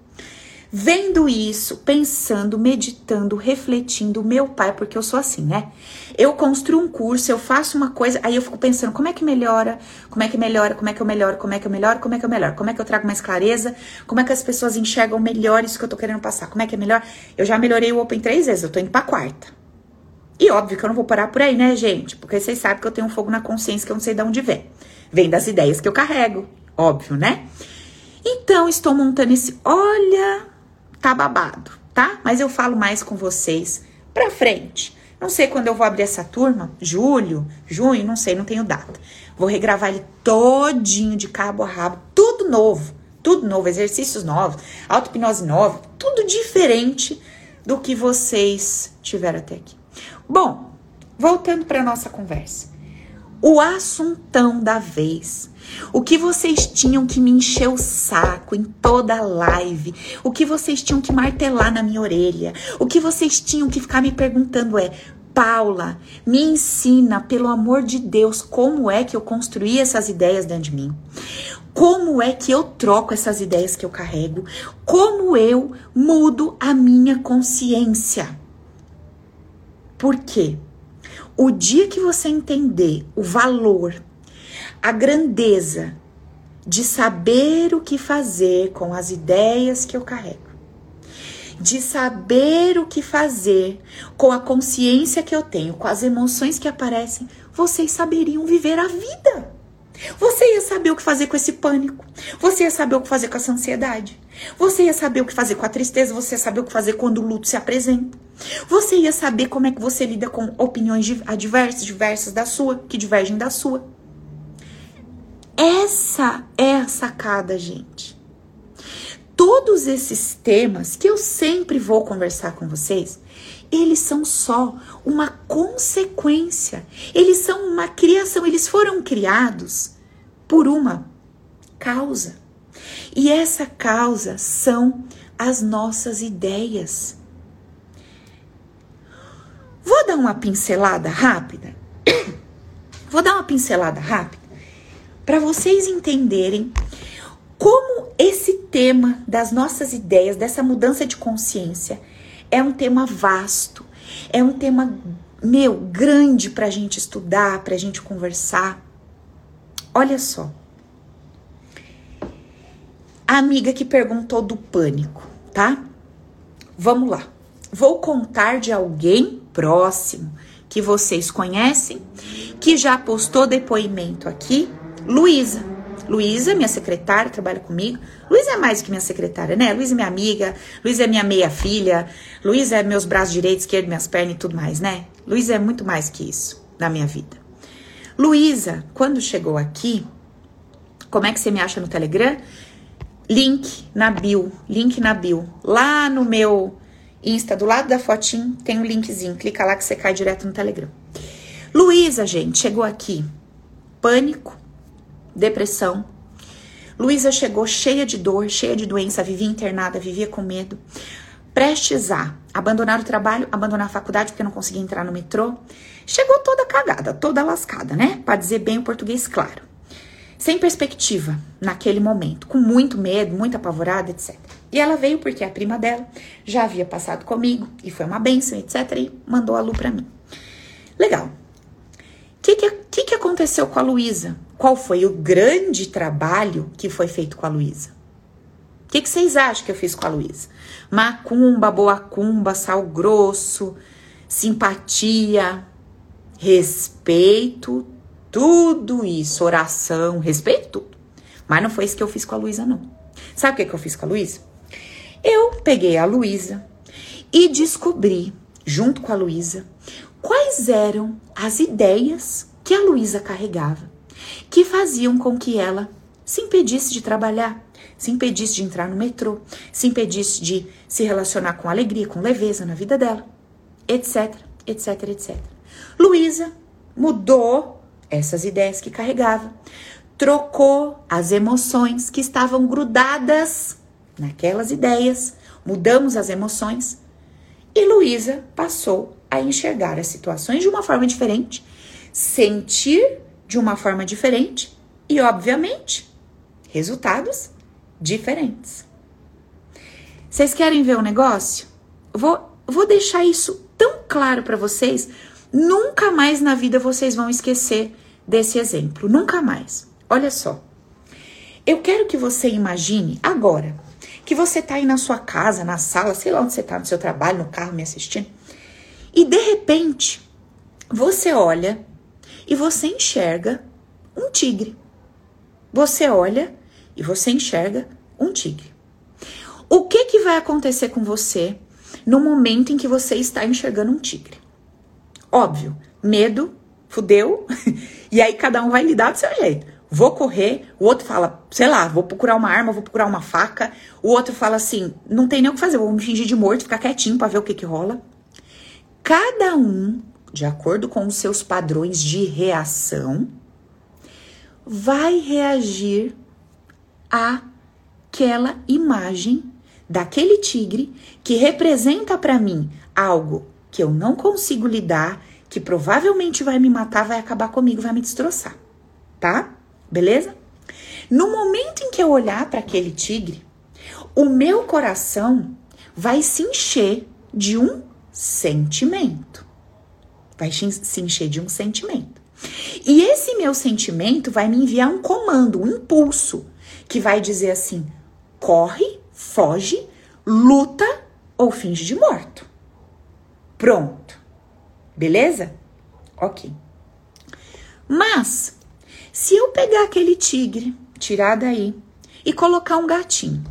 vendo isso, pensando, meditando, refletindo, meu pai, porque eu sou assim, né? Eu construo um curso, eu faço uma coisa, aí eu fico pensando, como é que melhora? Como é que melhora? Como é que eu melhoro? Como é que eu melhoro? Como é que eu melhoro? Como é que eu trago mais clareza? Como é que as pessoas enxergam melhor isso que eu tô querendo passar? Como é que é melhor? Eu já melhorei o Open três vezes, eu tô indo pra quarta. E óbvio que eu não vou parar por aí, né, gente? Porque vocês sabem que eu tenho um fogo na consciência que eu não sei de onde vem. Vem das ideias que eu carrego, óbvio, né? Então, estou montando esse. Olha, tá babado, tá? Mas eu falo mais com vocês pra frente. Não sei quando eu vou abrir essa turma, julho, junho, não sei, não tenho data. Vou regravar ele todinho de cabo a rabo, tudo novo, tudo novo, exercícios novos, auto-hipnose nova, tudo diferente do que vocês tiveram até aqui. Bom, voltando para nossa conversa. O assuntão da vez. O que vocês tinham que me encher o saco em toda a live. O que vocês tinham que martelar na minha orelha. O que vocês tinham que ficar me perguntando é: Paula, me ensina, pelo amor de Deus, como é que eu construí essas ideias dentro de mim. Como é que eu troco essas ideias que eu carrego? Como eu mudo a minha consciência? Por quê? O dia que você entender o valor, a grandeza de saber o que fazer com as ideias que eu carrego, de saber o que fazer com a consciência que eu tenho, com as emoções que aparecem, vocês saberiam viver a vida. Você ia saber o que fazer com esse pânico. Você ia saber o que fazer com essa ansiedade. Você ia saber o que fazer com a tristeza. Você ia saber o que fazer quando o luto se apresenta. Você ia saber como é que você lida com opiniões adversas, diversas da sua, que divergem da sua. Essa é a sacada, gente. Todos esses temas que eu sempre vou conversar com vocês, eles são só uma consequência. Eles são uma criação, eles foram criados por uma causa. E essa causa são as nossas ideias. Vou dar uma pincelada rápida. Vou dar uma pincelada rápida para vocês entenderem como esse tema das nossas ideias, dessa mudança de consciência, é um tema vasto, é um tema, meu, grande para a gente estudar, para a gente conversar. Olha só. A amiga que perguntou do pânico, tá? Vamos lá. Vou contar de alguém próximo que vocês conhecem, que já postou depoimento aqui, Luísa. Luísa, minha secretária, trabalha comigo. Luísa é mais que minha secretária, né? Luísa é minha amiga, Luísa é minha meia-filha, Luísa é meus braços direito, esquerdo, minhas pernas e tudo mais, né? Luísa é muito mais que isso na minha vida. Luísa, quando chegou aqui, como é que você me acha no Telegram? Link na bio, link na bio. Lá no meu Insta, do lado da fotinho, tem um linkzinho. Clica lá que você cai direto no Telegram. Luísa, gente, chegou aqui. Pânico, depressão. Luísa chegou cheia de dor, cheia de doença, vivia internada, vivia com medo. Prestes a abandonar o trabalho, abandonar a faculdade porque não conseguia entrar no metrô. Chegou toda cagada, toda lascada, né? Para dizer bem o português claro. Sem perspectiva naquele momento, com muito medo, muito apavorada, etc. E ela veio porque a prima dela já havia passado comigo e foi uma benção, etc. E mandou a Lu para mim. Legal. O que, que, que aconteceu com a Luísa? Qual foi o grande trabalho que foi feito com a Luísa? O que, que vocês acham que eu fiz com a Luísa? Macumba, boacumba, sal grosso, simpatia, respeito, tudo isso, oração, respeito tudo. Mas não foi isso que eu fiz com a Luísa, não. Sabe o que, que eu fiz com a Luísa? Eu peguei a Luísa e descobri, junto com a Luísa, quais eram as ideias que a Luísa carregava, que faziam com que ela se impedisse de trabalhar, se impedisse de entrar no metrô, se impedisse de se relacionar com alegria, com leveza na vida dela, etc, etc, etc. Luísa mudou essas ideias que carregava, trocou as emoções que estavam grudadas naquelas ideias, mudamos as emoções e Luísa passou a enxergar as situações de uma forma diferente, sentir de uma forma diferente e, obviamente, resultados diferentes. Vocês querem ver o um negócio? Vou, vou deixar isso tão claro para vocês. Nunca mais na vida vocês vão esquecer desse exemplo. Nunca mais. Olha só. Eu quero que você imagine agora que você tá aí na sua casa, na sala, sei lá onde você tá, no seu trabalho, no carro me assistindo. E de repente, você olha e você enxerga um tigre. Você olha e você enxerga um tigre. O que que vai acontecer com você no momento em que você está enxergando um tigre? Óbvio, medo, fudeu, e aí cada um vai lidar do seu jeito vou correr, o outro fala, sei lá, vou procurar uma arma, vou procurar uma faca, o outro fala assim, não tem nem o que fazer, vou me fingir de morto, ficar quietinho para ver o que que rola. Cada um, de acordo com os seus padrões de reação, vai reagir àquela imagem daquele tigre que representa para mim algo que eu não consigo lidar, que provavelmente vai me matar, vai acabar comigo, vai me destroçar, tá? beleza? No momento em que eu olhar para aquele tigre, o meu coração vai se encher de um sentimento. Vai se encher de um sentimento. E esse meu sentimento vai me enviar um comando, um impulso, que vai dizer assim: corre, foge, luta ou finge de morto. Pronto. Beleza? Ok. Mas se eu pegar aquele tigre, tirar daí e colocar um gatinho,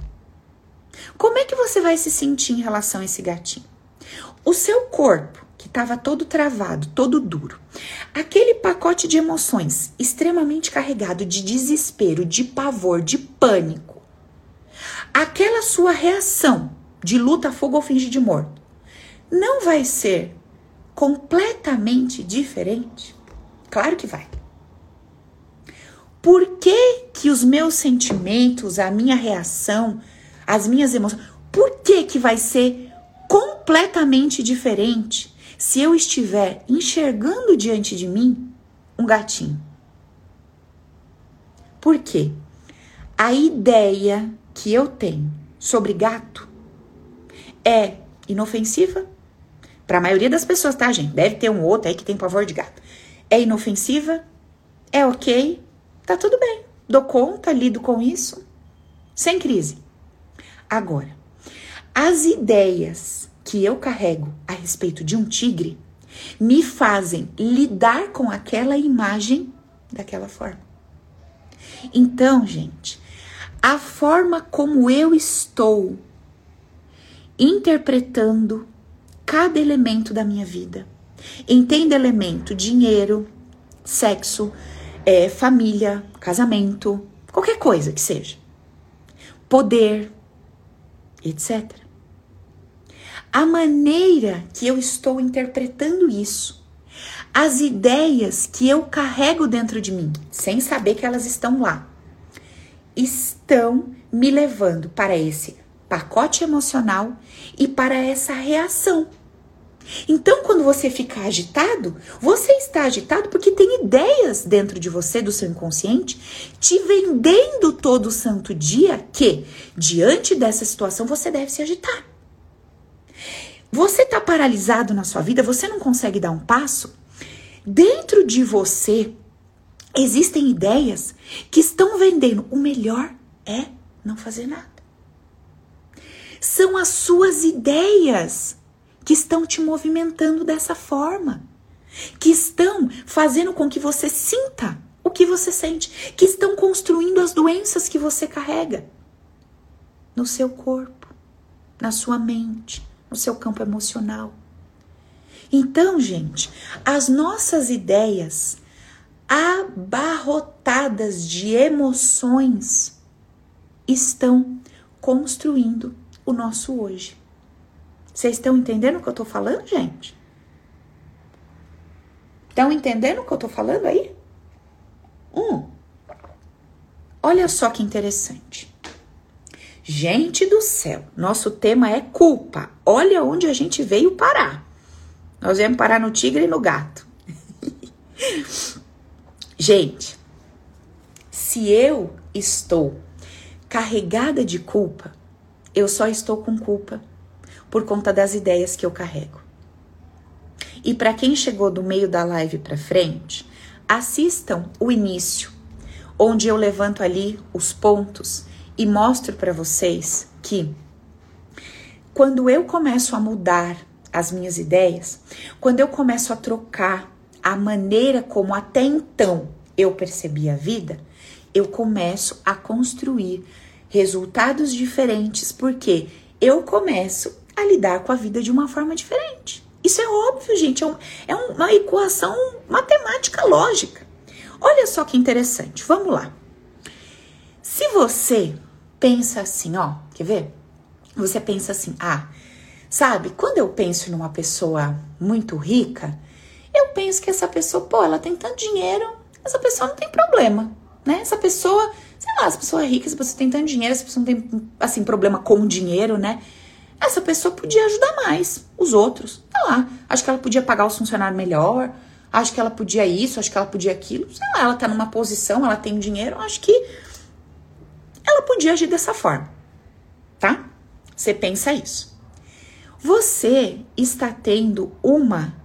como é que você vai se sentir em relação a esse gatinho? O seu corpo, estava todo travado, todo duro, aquele pacote de emoções extremamente carregado de desespero, de pavor, de pânico, aquela sua reação de luta, fogo ou finge de morto, não vai ser completamente diferente? Claro que vai. Por que, que os meus sentimentos, a minha reação, as minhas emoções, por que, que vai ser completamente diferente se eu estiver enxergando diante de mim um gatinho? Por quê? A ideia que eu tenho sobre gato é inofensiva. Para a maioria das pessoas, tá, gente? Deve ter um outro aí que tem pavor de gato. É inofensiva, é ok, Tá tudo bem, dou conta, lido com isso, sem crise. Agora, as ideias que eu carrego a respeito de um tigre me fazem lidar com aquela imagem daquela forma. Então, gente, a forma como eu estou interpretando cada elemento da minha vida. Entenda elemento dinheiro, sexo, é, família, casamento, qualquer coisa que seja. poder, etc. A maneira que eu estou interpretando isso, as ideias que eu carrego dentro de mim, sem saber que elas estão lá, estão me levando para esse pacote emocional e para essa reação. Então, quando você fica agitado, você está agitado porque tem ideias dentro de você, do seu inconsciente, te vendendo todo santo dia que, diante dessa situação, você deve se agitar. Você está paralisado na sua vida, você não consegue dar um passo. Dentro de você existem ideias que estão vendendo. O melhor é não fazer nada. São as suas ideias que estão te movimentando dessa forma, que estão fazendo com que você sinta o que você sente, que estão construindo as doenças que você carrega no seu corpo, na sua mente, no seu campo emocional. Então, gente, as nossas ideias abarrotadas de emoções estão construindo o nosso hoje. Vocês estão entendendo o que eu tô falando, gente? Estão entendendo o que eu tô falando aí? Hum. Olha só que interessante. Gente do céu, nosso tema é culpa. Olha onde a gente veio parar. Nós viemos parar no tigre e no gato. gente, se eu estou carregada de culpa, eu só estou com culpa por conta das ideias que eu carrego. E para quem chegou do meio da live para frente, assistam o início, onde eu levanto ali os pontos e mostro para vocês que quando eu começo a mudar as minhas ideias, quando eu começo a trocar a maneira como até então eu percebi a vida, eu começo a construir resultados diferentes, porque eu começo a lidar com a vida de uma forma diferente. Isso é óbvio, gente, é, um, é uma equação matemática lógica. Olha só que interessante, vamos lá. Se você pensa assim, ó, quer ver? Você pensa assim, ah, sabe, quando eu penso numa pessoa muito rica, eu penso que essa pessoa, pô, ela tem tanto dinheiro, essa pessoa não tem problema, né? Essa pessoa, sei lá, essa pessoa é rica, essa pessoa tem tanto dinheiro, essa pessoa não tem, assim, problema com o dinheiro, né? essa pessoa podia ajudar mais os outros. Tá lá. Acho que ela podia pagar os funcionários melhor. Acho que ela podia isso, acho que ela podia aquilo. Sei lá, ela tá numa posição, ela tem dinheiro. Acho que ela podia agir dessa forma. Tá? Você pensa isso. Você está tendo uma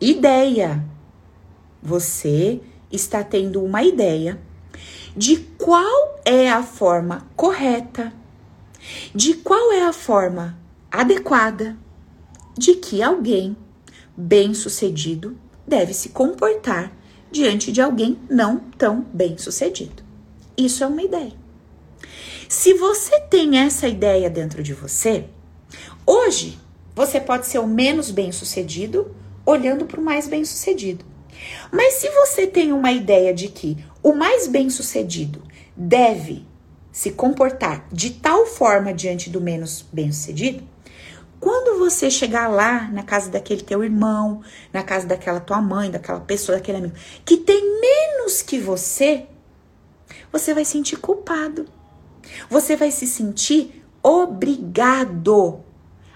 ideia. Você está tendo uma ideia de qual é a forma correta, de qual é a forma adequada de que alguém bem-sucedido deve se comportar diante de alguém não tão bem-sucedido. Isso é uma ideia. Se você tem essa ideia dentro de você, hoje você pode ser o menos bem-sucedido olhando para o mais bem-sucedido. Mas se você tem uma ideia de que o mais bem-sucedido deve se comportar de tal forma diante do menos bem-sucedido, quando você chegar lá na casa daquele teu irmão, na casa daquela tua mãe, daquela pessoa, daquele amigo que tem menos que você, você vai sentir culpado. Você vai se sentir obrigado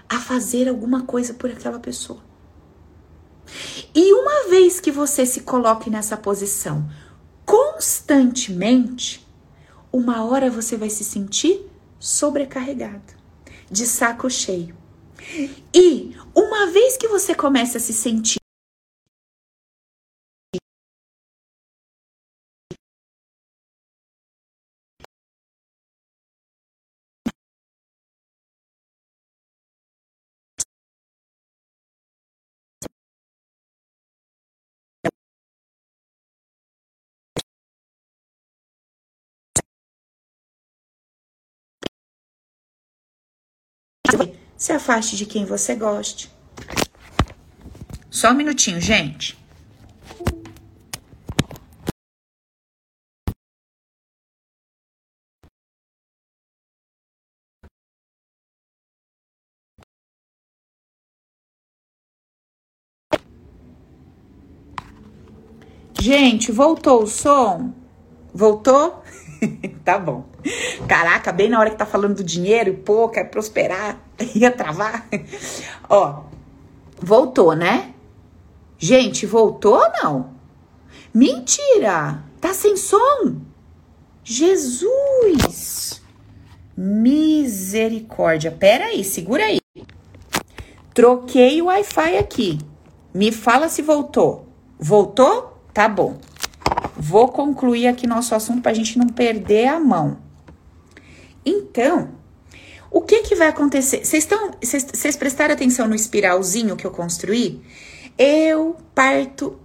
a fazer alguma coisa por aquela pessoa. E uma vez que você se coloque nessa posição constantemente, uma hora você vai se sentir sobrecarregado, de saco cheio. E uma vez que você começa a se sentir Se afaste de quem você goste. Só um minutinho, gente. Gente, voltou o som? Voltou? tá bom. Caraca, bem na hora que tá falando do dinheiro, pô, quer prosperar, ia travar. Ó, voltou, né? Gente, voltou ou não? Mentira! Tá sem som? Jesus! Misericórdia. Pera aí, segura aí. Troquei o Wi-Fi aqui. Me fala se voltou. Voltou? Tá bom. Vou concluir aqui nosso assunto para a gente não perder a mão. Então, o que que vai acontecer? Vocês prestaram atenção no espiralzinho que eu construí? Eu parto,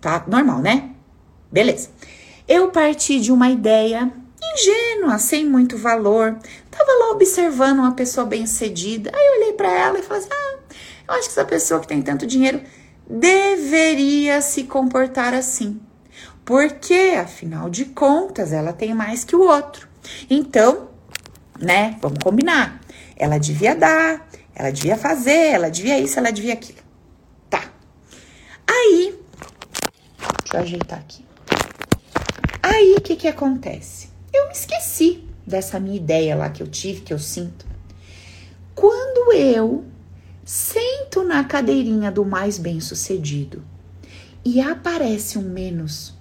tá normal, né? Beleza. Eu parti de uma ideia ingênua, sem muito valor. Tava lá observando uma pessoa bem-sucedida. Aí eu olhei para ela e falei assim: "Ah, eu acho que essa pessoa que tem tanto dinheiro deveria se comportar assim. Porque, afinal de contas, ela tem mais que o outro. Então, né, vamos combinar. Ela devia dar, ela devia fazer, ela devia isso, ela devia aquilo. Tá. Aí, deixa eu ajeitar aqui. Aí, o que que acontece? Eu me esqueci dessa minha ideia lá que eu tive, que eu sinto. Quando eu sento na cadeirinha do mais bem-sucedido e aparece um menos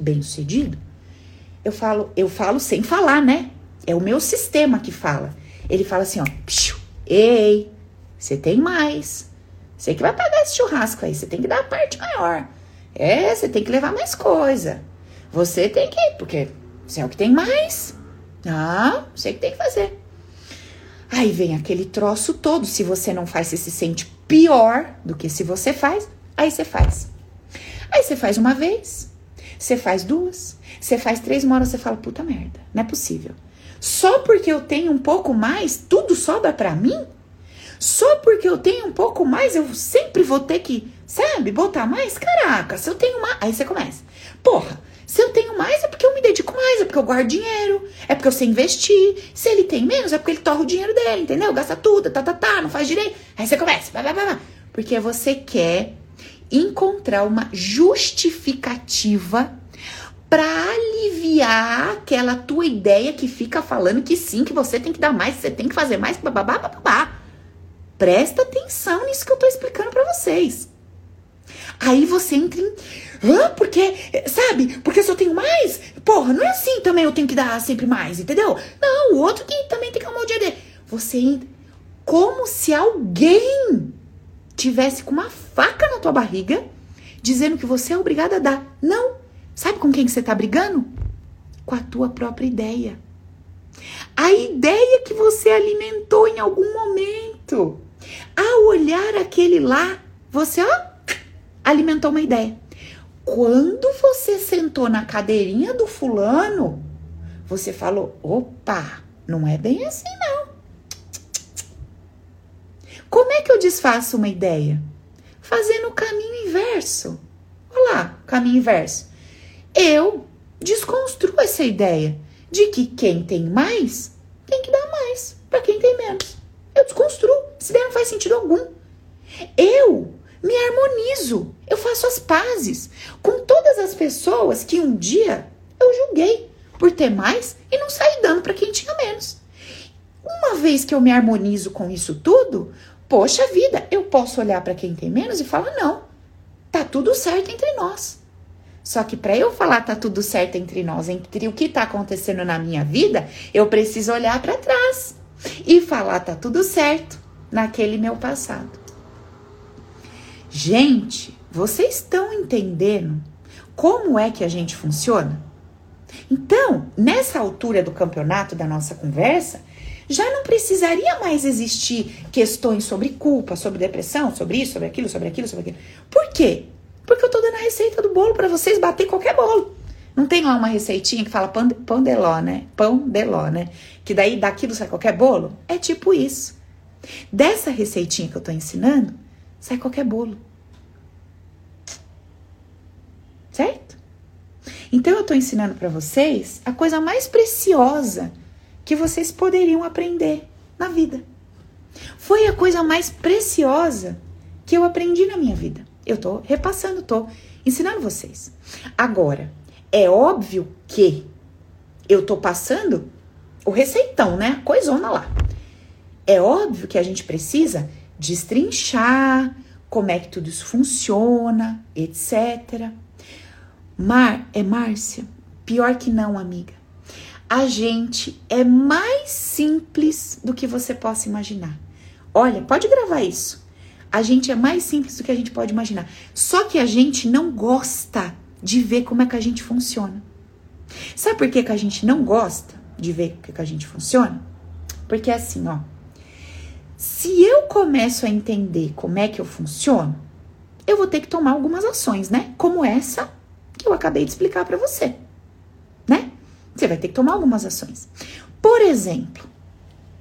bem-sucedido, eu falo, eu falo sem falar, né? É o meu sistema que fala. Ele fala assim, ó, ei, você tem mais. Você que vai pagar esse churrasco aí, você tem que dar a parte maior. É, você tem que levar mais coisa. Você tem que, porque você é o que tem mais. Ah, você que tem que fazer. Aí vem aquele troço todo. Se você não faz, você se sente pior do que se você faz. Aí você faz. Aí você faz uma vez, você faz duas, você faz três, uma hora você fala, puta merda, não é possível. Só porque eu tenho um pouco mais, tudo sobra para mim? Só porque eu tenho um pouco mais, eu sempre vou ter que, sabe, botar mais? Caraca, se eu tenho mais. Aí você começa. Porra, se eu tenho mais, é porque eu me dedico mais, é porque eu guardo dinheiro, é porque eu sei investir. Se ele tem menos, é porque ele torra o dinheiro dele, entendeu? Gasta tudo, tá, tá, tá, não faz direito. Aí você começa, blá, blá, blá, blá. Porque você quer encontrar uma justificativa para aliviar aquela tua ideia que fica falando que sim, que você tem que dar mais, que você tem que fazer mais, babá, babá. Presta atenção nisso que eu tô explicando para vocês. Aí você entra em Hã? Porque, sabe? Porque se eu tenho mais, porra, não é assim também eu tenho que dar sempre mais, entendeu? Não, o outro que também tem que amar o dia dele. Você entra como se alguém tivesse com uma faca na tua barriga dizendo que você é obrigada a dar. Não. Sabe com quem que você tá brigando? Com a tua própria ideia. A ideia que você alimentou em algum momento. Ao olhar aquele lá, você ó, alimentou uma ideia. Quando você sentou na cadeirinha do fulano, você falou: opa, não é bem assim não. Como é que eu desfaço uma ideia? Fazendo o caminho inverso. Olha lá, caminho inverso. Eu desconstruo essa ideia de que quem tem mais tem que dar mais para quem tem menos. Eu desconstruo. Essa ideia não faz sentido algum. Eu me harmonizo, eu faço as pazes com todas as pessoas que um dia eu julguei por ter mais e não sair dando para quem tinha menos. Uma vez que eu me harmonizo com isso tudo, poxa vida, eu posso olhar para quem tem menos e falar: não, tá tudo certo entre nós. Só que para eu falar tá tudo certo entre nós, entre o que tá acontecendo na minha vida, eu preciso olhar para trás e falar tá tudo certo naquele meu passado. Gente, vocês estão entendendo como é que a gente funciona? Então, nessa altura do campeonato da nossa conversa, já não precisaria mais existir questões sobre culpa, sobre depressão, sobre isso, sobre aquilo, sobre aquilo, sobre aquilo. Por quê? Porque eu tô dando a receita do bolo para vocês bater qualquer bolo. Não tem lá uma receitinha que fala pão de, pão de ló, né? Pão de ló, né? Que daí daquilo sai qualquer bolo? É tipo isso. Dessa receitinha que eu tô ensinando, sai qualquer bolo. Certo? Então eu estou ensinando para vocês a coisa mais preciosa que vocês poderiam aprender na vida. Foi a coisa mais preciosa que eu aprendi na minha vida. Eu tô repassando, tô ensinando vocês. Agora, é óbvio que eu tô passando o receitão, né? Coisona lá. É óbvio que a gente precisa destrinchar como é que tudo isso funciona, etc. Mar, é Márcia? Pior que não, amiga. A gente é mais simples do que você possa imaginar. Olha, pode gravar isso. A gente é mais simples do que a gente pode imaginar. Só que a gente não gosta de ver como é que a gente funciona. Sabe por que, que a gente não gosta de ver como é que a gente funciona? Porque é assim, ó. Se eu começo a entender como é que eu funciono, eu vou ter que tomar algumas ações, né? Como essa que eu acabei de explicar para você? Você vai ter que tomar algumas ações. Por exemplo,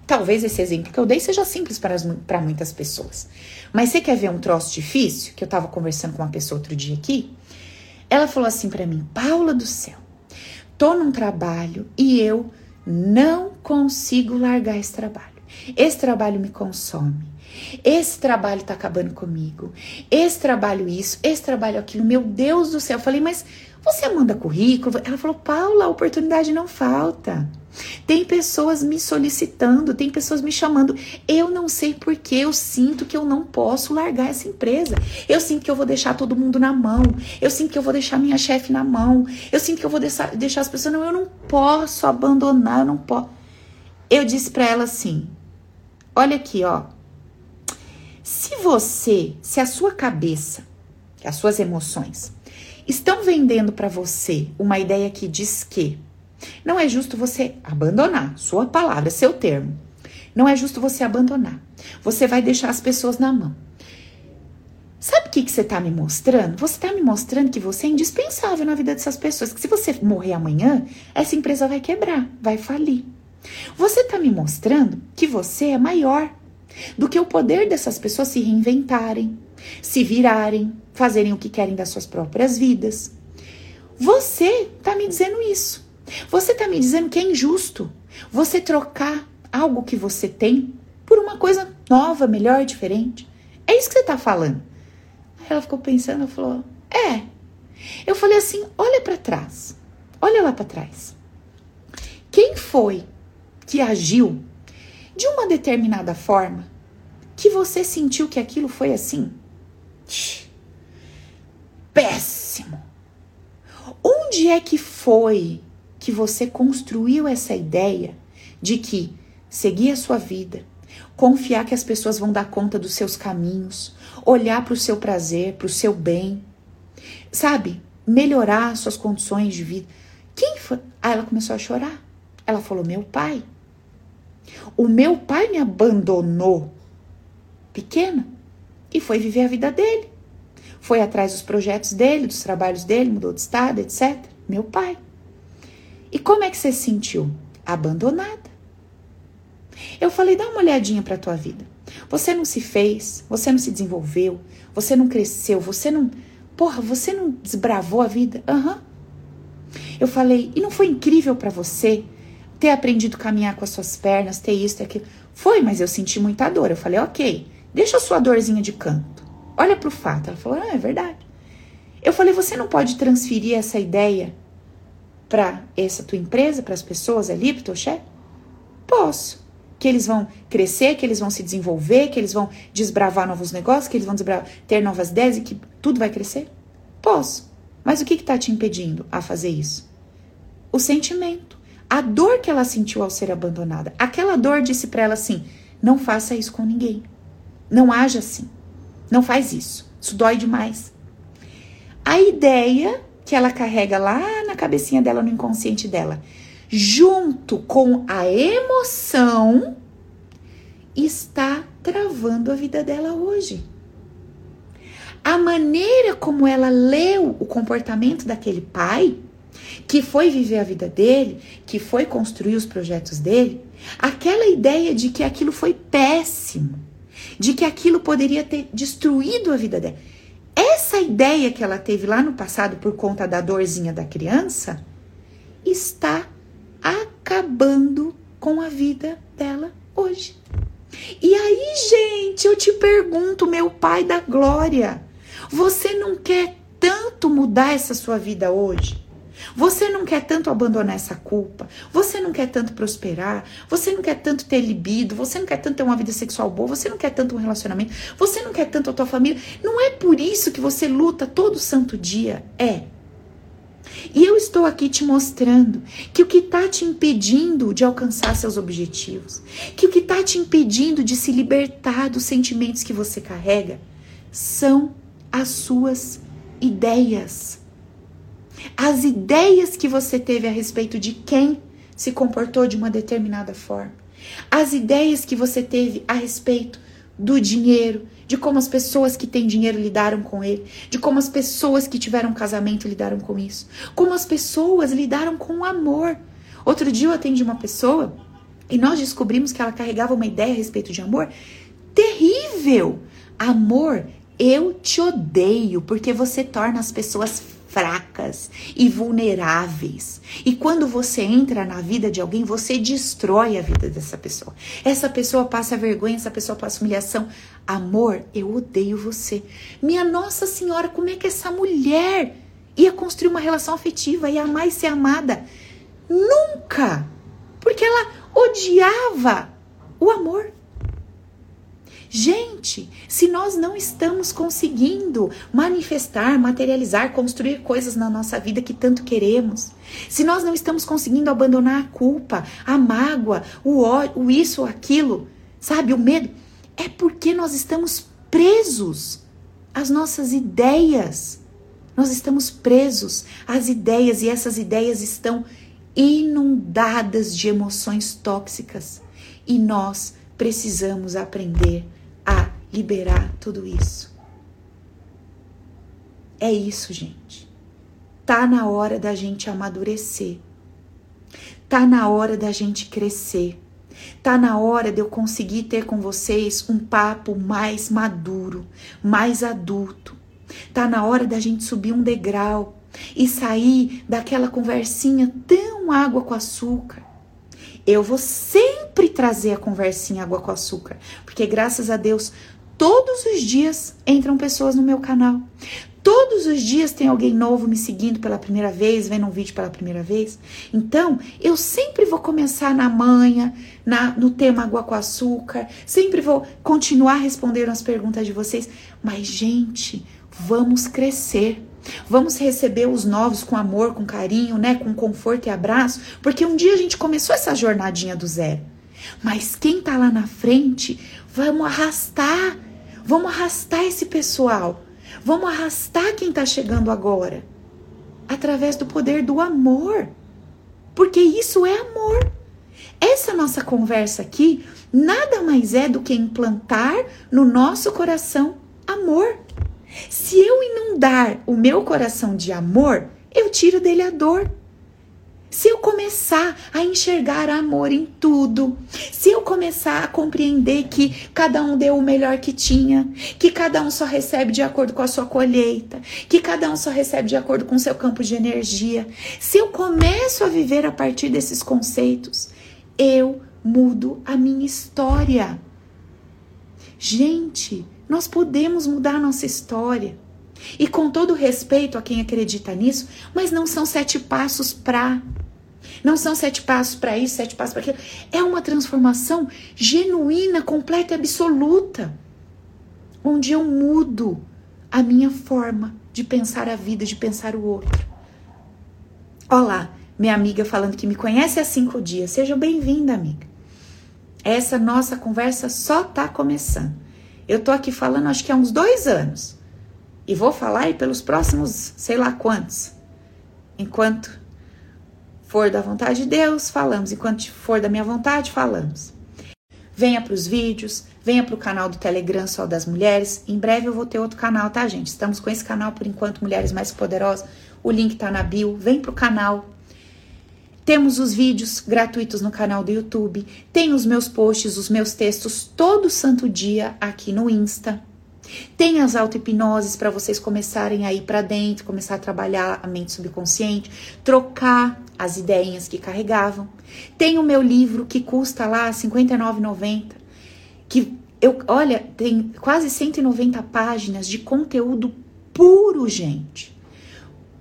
talvez esse exemplo que eu dei seja simples para muitas pessoas. Mas você quer ver um troço difícil? Que eu tava conversando com uma pessoa outro dia aqui. Ela falou assim para mim: Paula do céu, tô num trabalho e eu não consigo largar esse trabalho. Esse trabalho me consome. Esse trabalho tá acabando comigo. Esse trabalho isso, esse trabalho aquilo. Meu Deus do céu. Eu falei, mas você manda currículo? Ela falou, Paula, a oportunidade não falta. Tem pessoas me solicitando, tem pessoas me chamando. Eu não sei porque eu sinto que eu não posso largar essa empresa. Eu sinto que eu vou deixar todo mundo na mão. Eu sinto que eu vou deixar minha chefe na mão. Eu sinto que eu vou deixar, deixar as pessoas. Não, eu não posso abandonar, eu não posso. Eu disse para ela assim: Olha aqui, ó. Se você, se a sua cabeça, as suas emoções estão vendendo para você uma ideia que diz que não é justo você abandonar, sua palavra, seu termo. Não é justo você abandonar. Você vai deixar as pessoas na mão. Sabe o que, que você está me mostrando? Você está me mostrando que você é indispensável na vida dessas pessoas. Que se você morrer amanhã, essa empresa vai quebrar, vai falir. Você está me mostrando que você é maior do que o poder dessas pessoas se reinventarem, se virarem, fazerem o que querem das suas próprias vidas. Você está me dizendo isso. Você está me dizendo que é injusto você trocar algo que você tem por uma coisa nova, melhor, diferente. É isso que você está falando. Aí ela ficou pensando, ela falou: É. Eu falei assim: olha para trás, olha lá para trás. Quem foi que agiu de uma determinada forma que você sentiu que aquilo foi assim? Péssimo. Onde é que foi que você construiu essa ideia de que seguir a sua vida, confiar que as pessoas vão dar conta dos seus caminhos, olhar para o seu prazer, para o seu bem, sabe? Melhorar suas condições de vida. Quem foi? Aí ela começou a chorar. Ela falou: Meu pai. O meu pai me abandonou pequena e foi viver a vida dele. Foi atrás dos projetos dele, dos trabalhos dele, mudou de estado, etc. Meu pai. E como é que você se sentiu? Abandonada. Eu falei: dá uma olhadinha para tua vida. Você não se fez, você não se desenvolveu, você não cresceu, você não. Porra, você não desbravou a vida? Aham. Uhum. Eu falei: e não foi incrível para você ter aprendido a caminhar com as suas pernas, ter isso, ter aquilo. Foi, mas eu senti muita dor. Eu falei, ok, deixa a sua dorzinha de canto. Olha pro fato. Ela falou, ah, é verdade. Eu falei, você não pode transferir essa ideia para essa tua empresa, para as pessoas ali, pro teu chefe? Posso. Que eles vão crescer, que eles vão se desenvolver, que eles vão desbravar novos negócios, que eles vão ter novas ideias e que tudo vai crescer? Posso. Mas o que está te impedindo a fazer isso? O sentimento a dor que ela sentiu ao ser abandonada. Aquela dor disse para ela assim: não faça isso com ninguém. Não haja assim. Não faz isso. Isso dói demais. A ideia que ela carrega lá na cabecinha dela, no inconsciente dela, junto com a emoção, está travando a vida dela hoje. A maneira como ela leu o comportamento daquele pai que foi viver a vida dele, que foi construir os projetos dele, aquela ideia de que aquilo foi péssimo, de que aquilo poderia ter destruído a vida dela. Essa ideia que ela teve lá no passado por conta da dorzinha da criança está acabando com a vida dela hoje. E aí, gente, eu te pergunto, meu pai da glória, Você não quer tanto mudar essa sua vida hoje? Você não quer tanto abandonar essa culpa, você não quer tanto prosperar, você não quer tanto ter libido, você não quer tanto ter uma vida sexual boa, você não quer tanto um relacionamento, você não quer tanto a tua família. Não é por isso que você luta todo santo dia. É. E eu estou aqui te mostrando que o que está te impedindo de alcançar seus objetivos, que o que está te impedindo de se libertar dos sentimentos que você carrega, são as suas ideias as ideias que você teve a respeito de quem se comportou de uma determinada forma, as ideias que você teve a respeito do dinheiro, de como as pessoas que têm dinheiro lidaram com ele, de como as pessoas que tiveram casamento lidaram com isso, como as pessoas lidaram com o amor. Outro dia eu atendi uma pessoa e nós descobrimos que ela carregava uma ideia a respeito de amor terrível. Amor, eu te odeio porque você torna as pessoas fracas e vulneráveis. E quando você entra na vida de alguém, você destrói a vida dessa pessoa. Essa pessoa passa vergonha, essa pessoa passa humilhação. Amor, eu odeio você. Minha Nossa Senhora, como é que essa mulher ia construir uma relação afetiva, ia amar e ser amada? Nunca! Porque ela odiava o amor. Gente, se nós não estamos conseguindo manifestar, materializar, construir coisas na nossa vida que tanto queremos, se nós não estamos conseguindo abandonar a culpa, a mágoa, o ódio, o isso, aquilo, sabe, o medo, é porque nós estamos presos às nossas ideias. Nós estamos presos às ideias e essas ideias estão inundadas de emoções tóxicas e nós precisamos aprender a liberar tudo isso. É isso, gente. Tá na hora da gente amadurecer. Tá na hora da gente crescer. Tá na hora de eu conseguir ter com vocês um papo mais maduro, mais adulto. Tá na hora da gente subir um degrau e sair daquela conversinha tão água com açúcar eu vou sempre trazer a conversinha água com açúcar, porque graças a Deus todos os dias entram pessoas no meu canal. Todos os dias tem alguém novo me seguindo pela primeira vez, vendo um vídeo pela primeira vez. Então, eu sempre vou começar na manha, na, no tema água com açúcar, sempre vou continuar respondendo as perguntas de vocês. Mas, gente, vamos crescer. Vamos receber os novos com amor, com carinho, né, com conforto e abraço, porque um dia a gente começou essa jornadinha do zero. Mas quem tá lá na frente, vamos arrastar. Vamos arrastar esse pessoal. Vamos arrastar quem tá chegando agora. Através do poder do amor. Porque isso é amor. Essa nossa conversa aqui nada mais é do que implantar no nosso coração amor. Se eu inundar o meu coração de amor, eu tiro dele a dor. Se eu começar a enxergar amor em tudo, se eu começar a compreender que cada um deu o melhor que tinha, que cada um só recebe de acordo com a sua colheita, que cada um só recebe de acordo com o seu campo de energia, se eu começo a viver a partir desses conceitos, eu mudo a minha história. Gente, nós podemos mudar nossa história. E com todo respeito a quem acredita nisso, mas não são sete passos para. Não são sete passos para isso, sete passos para aquilo. É uma transformação genuína, completa e absoluta. Onde eu mudo a minha forma de pensar a vida, de pensar o outro. Olá, minha amiga falando que me conhece há cinco dias. Seja bem-vinda, amiga. Essa nossa conversa só está começando. Eu tô aqui falando acho que há uns dois anos. E vou falar aí pelos próximos sei lá quantos. Enquanto for da vontade de Deus, falamos. Enquanto for da minha vontade, falamos. Venha para os vídeos, venha para o canal do Telegram Só das Mulheres. Em breve eu vou ter outro canal, tá, gente? Estamos com esse canal por enquanto, Mulheres Mais Poderosas. O link tá na bio. Vem pro canal, temos os vídeos gratuitos no canal do YouTube, tem os meus posts, os meus textos todo santo dia aqui no Insta. Tem as auto-hipnoses para vocês começarem a ir para dentro, começar a trabalhar a mente subconsciente, trocar as ideias que carregavam. Tem o meu livro que custa lá R$ 59,90, que eu, olha, tem quase 190 páginas de conteúdo puro, gente.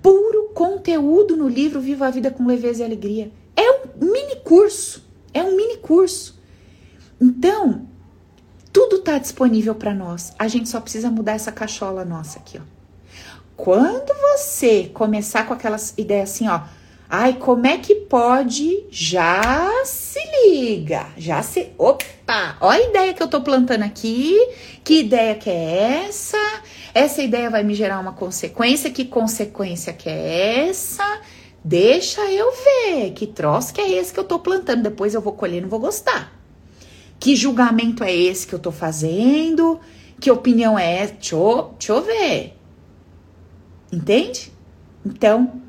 Puro conteúdo no livro Viva a Vida com Leveza e Alegria. É um mini curso. É um mini curso. Então, tudo está disponível para nós. A gente só precisa mudar essa cachola nossa aqui, ó. Quando você começar com aquelas ideias assim, ó, ai, como é que pode? Já se liga, já se, opa, ó a ideia que eu tô plantando aqui, que ideia que é essa? Essa ideia vai me gerar uma consequência, que consequência que é essa? Deixa eu ver, que troço que é esse que eu tô plantando, depois eu vou colher, não vou gostar. Que julgamento é esse que eu tô fazendo? Que opinião é essa? Deixa eu, deixa eu ver. Entende? Então,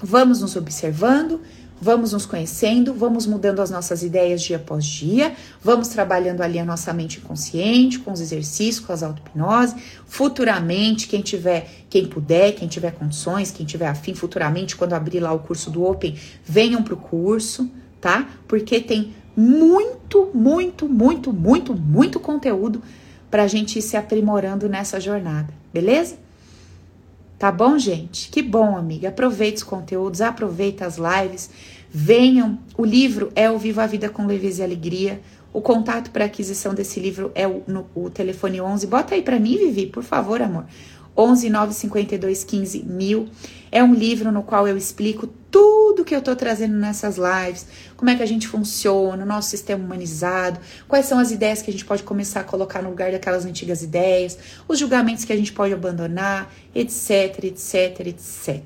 vamos nos observando, vamos nos conhecendo, vamos mudando as nossas ideias dia após dia, vamos trabalhando ali a nossa mente inconsciente, com os exercícios, com as auto-hipnose. Futuramente, quem tiver, quem puder, quem tiver condições, quem tiver afim, futuramente, quando abrir lá o curso do Open, venham pro curso, tá? Porque tem muito, muito, muito, muito, muito conteúdo para a gente ir se aprimorando nessa jornada, beleza? Tá bom, gente? Que bom, amiga. Aproveite os conteúdos, aproveita as lives, venham. O livro é o Viva a Vida com Leveza e Alegria. O contato para aquisição desse livro é o, no, o telefone 11. Bota aí para mim, Vivi, por favor, amor. 11 952 15 mil. É um livro no qual eu explico tudo que eu tô trazendo nessas lives, como é que a gente funciona, o nosso sistema humanizado, quais são as ideias que a gente pode começar a colocar no lugar daquelas antigas ideias, os julgamentos que a gente pode abandonar, etc, etc, etc,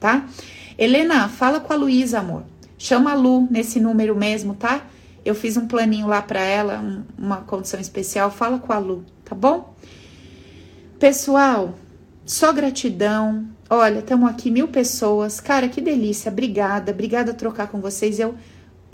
tá? Helena, fala com a Luísa, amor. Chama a Lu nesse número mesmo, tá? Eu fiz um planinho lá para ela, um, uma condição especial. Fala com a Lu, tá bom? Pessoal, só gratidão. Olha, estamos aqui mil pessoas. Cara, que delícia. Obrigada. Obrigada a trocar com vocês. Eu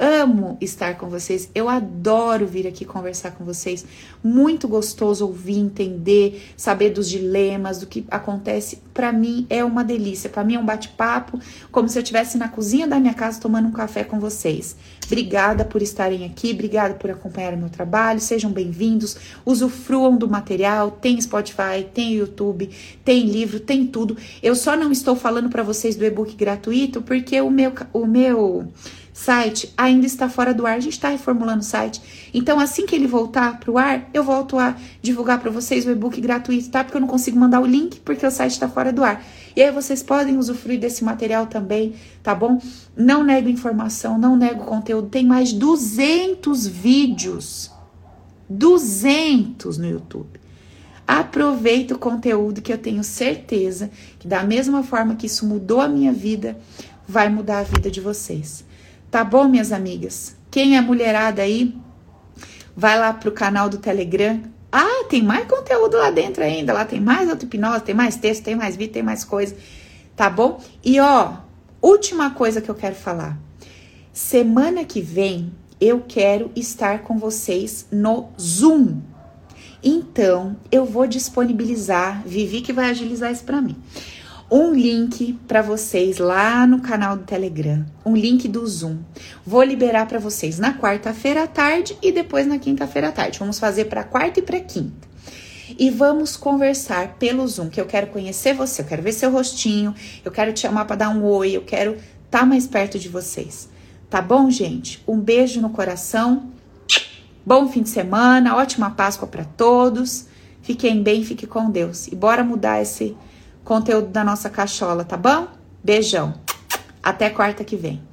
amo estar com vocês. Eu adoro vir aqui conversar com vocês. Muito gostoso ouvir, entender, saber dos dilemas, do que acontece. Para mim é uma delícia. Para mim é um bate-papo, como se eu estivesse na cozinha da minha casa tomando um café com vocês. Obrigada por estarem aqui, obrigada por acompanhar o meu trabalho. Sejam bem-vindos. Usufruam do material. Tem Spotify, tem YouTube, tem livro, tem tudo. Eu só não estou falando para vocês do e-book gratuito porque o meu o meu site ainda está fora do ar, a gente está reformulando o site. Então, assim que ele voltar para o ar, eu volto a divulgar para vocês o e-book gratuito, tá? Porque eu não consigo mandar o link porque o site está fora do ar. E aí vocês podem usufruir desse material também, tá bom? Não nego informação, não nego conteúdo. Tem mais 200 vídeos. 200 no YouTube. Aproveita o conteúdo que eu tenho certeza que da mesma forma que isso mudou a minha vida, vai mudar a vida de vocês. Tá bom, minhas amigas? Quem é mulherada aí, vai lá pro canal do Telegram. Ah, tem mais conteúdo lá dentro ainda. Lá tem mais auto-hipnose, tem mais texto, tem mais vídeo, tem mais coisa. Tá bom? E ó, última coisa que eu quero falar. Semana que vem eu quero estar com vocês no Zoom. Então, eu vou disponibilizar, Vivi que vai agilizar isso para mim um link para vocês lá no canal do Telegram, um link do Zoom. Vou liberar para vocês na quarta-feira à tarde e depois na quinta-feira à tarde. Vamos fazer para quarta e para quinta. E vamos conversar pelo Zoom, que eu quero conhecer você, eu quero ver seu rostinho, eu quero te chamar para dar um oi, eu quero estar tá mais perto de vocês. Tá bom, gente? Um beijo no coração. Bom fim de semana, ótima Páscoa para todos. Fiquem bem, fiquem com Deus. E bora mudar esse conteúdo da nossa cachola, tá bom? Beijão. Até quarta que vem.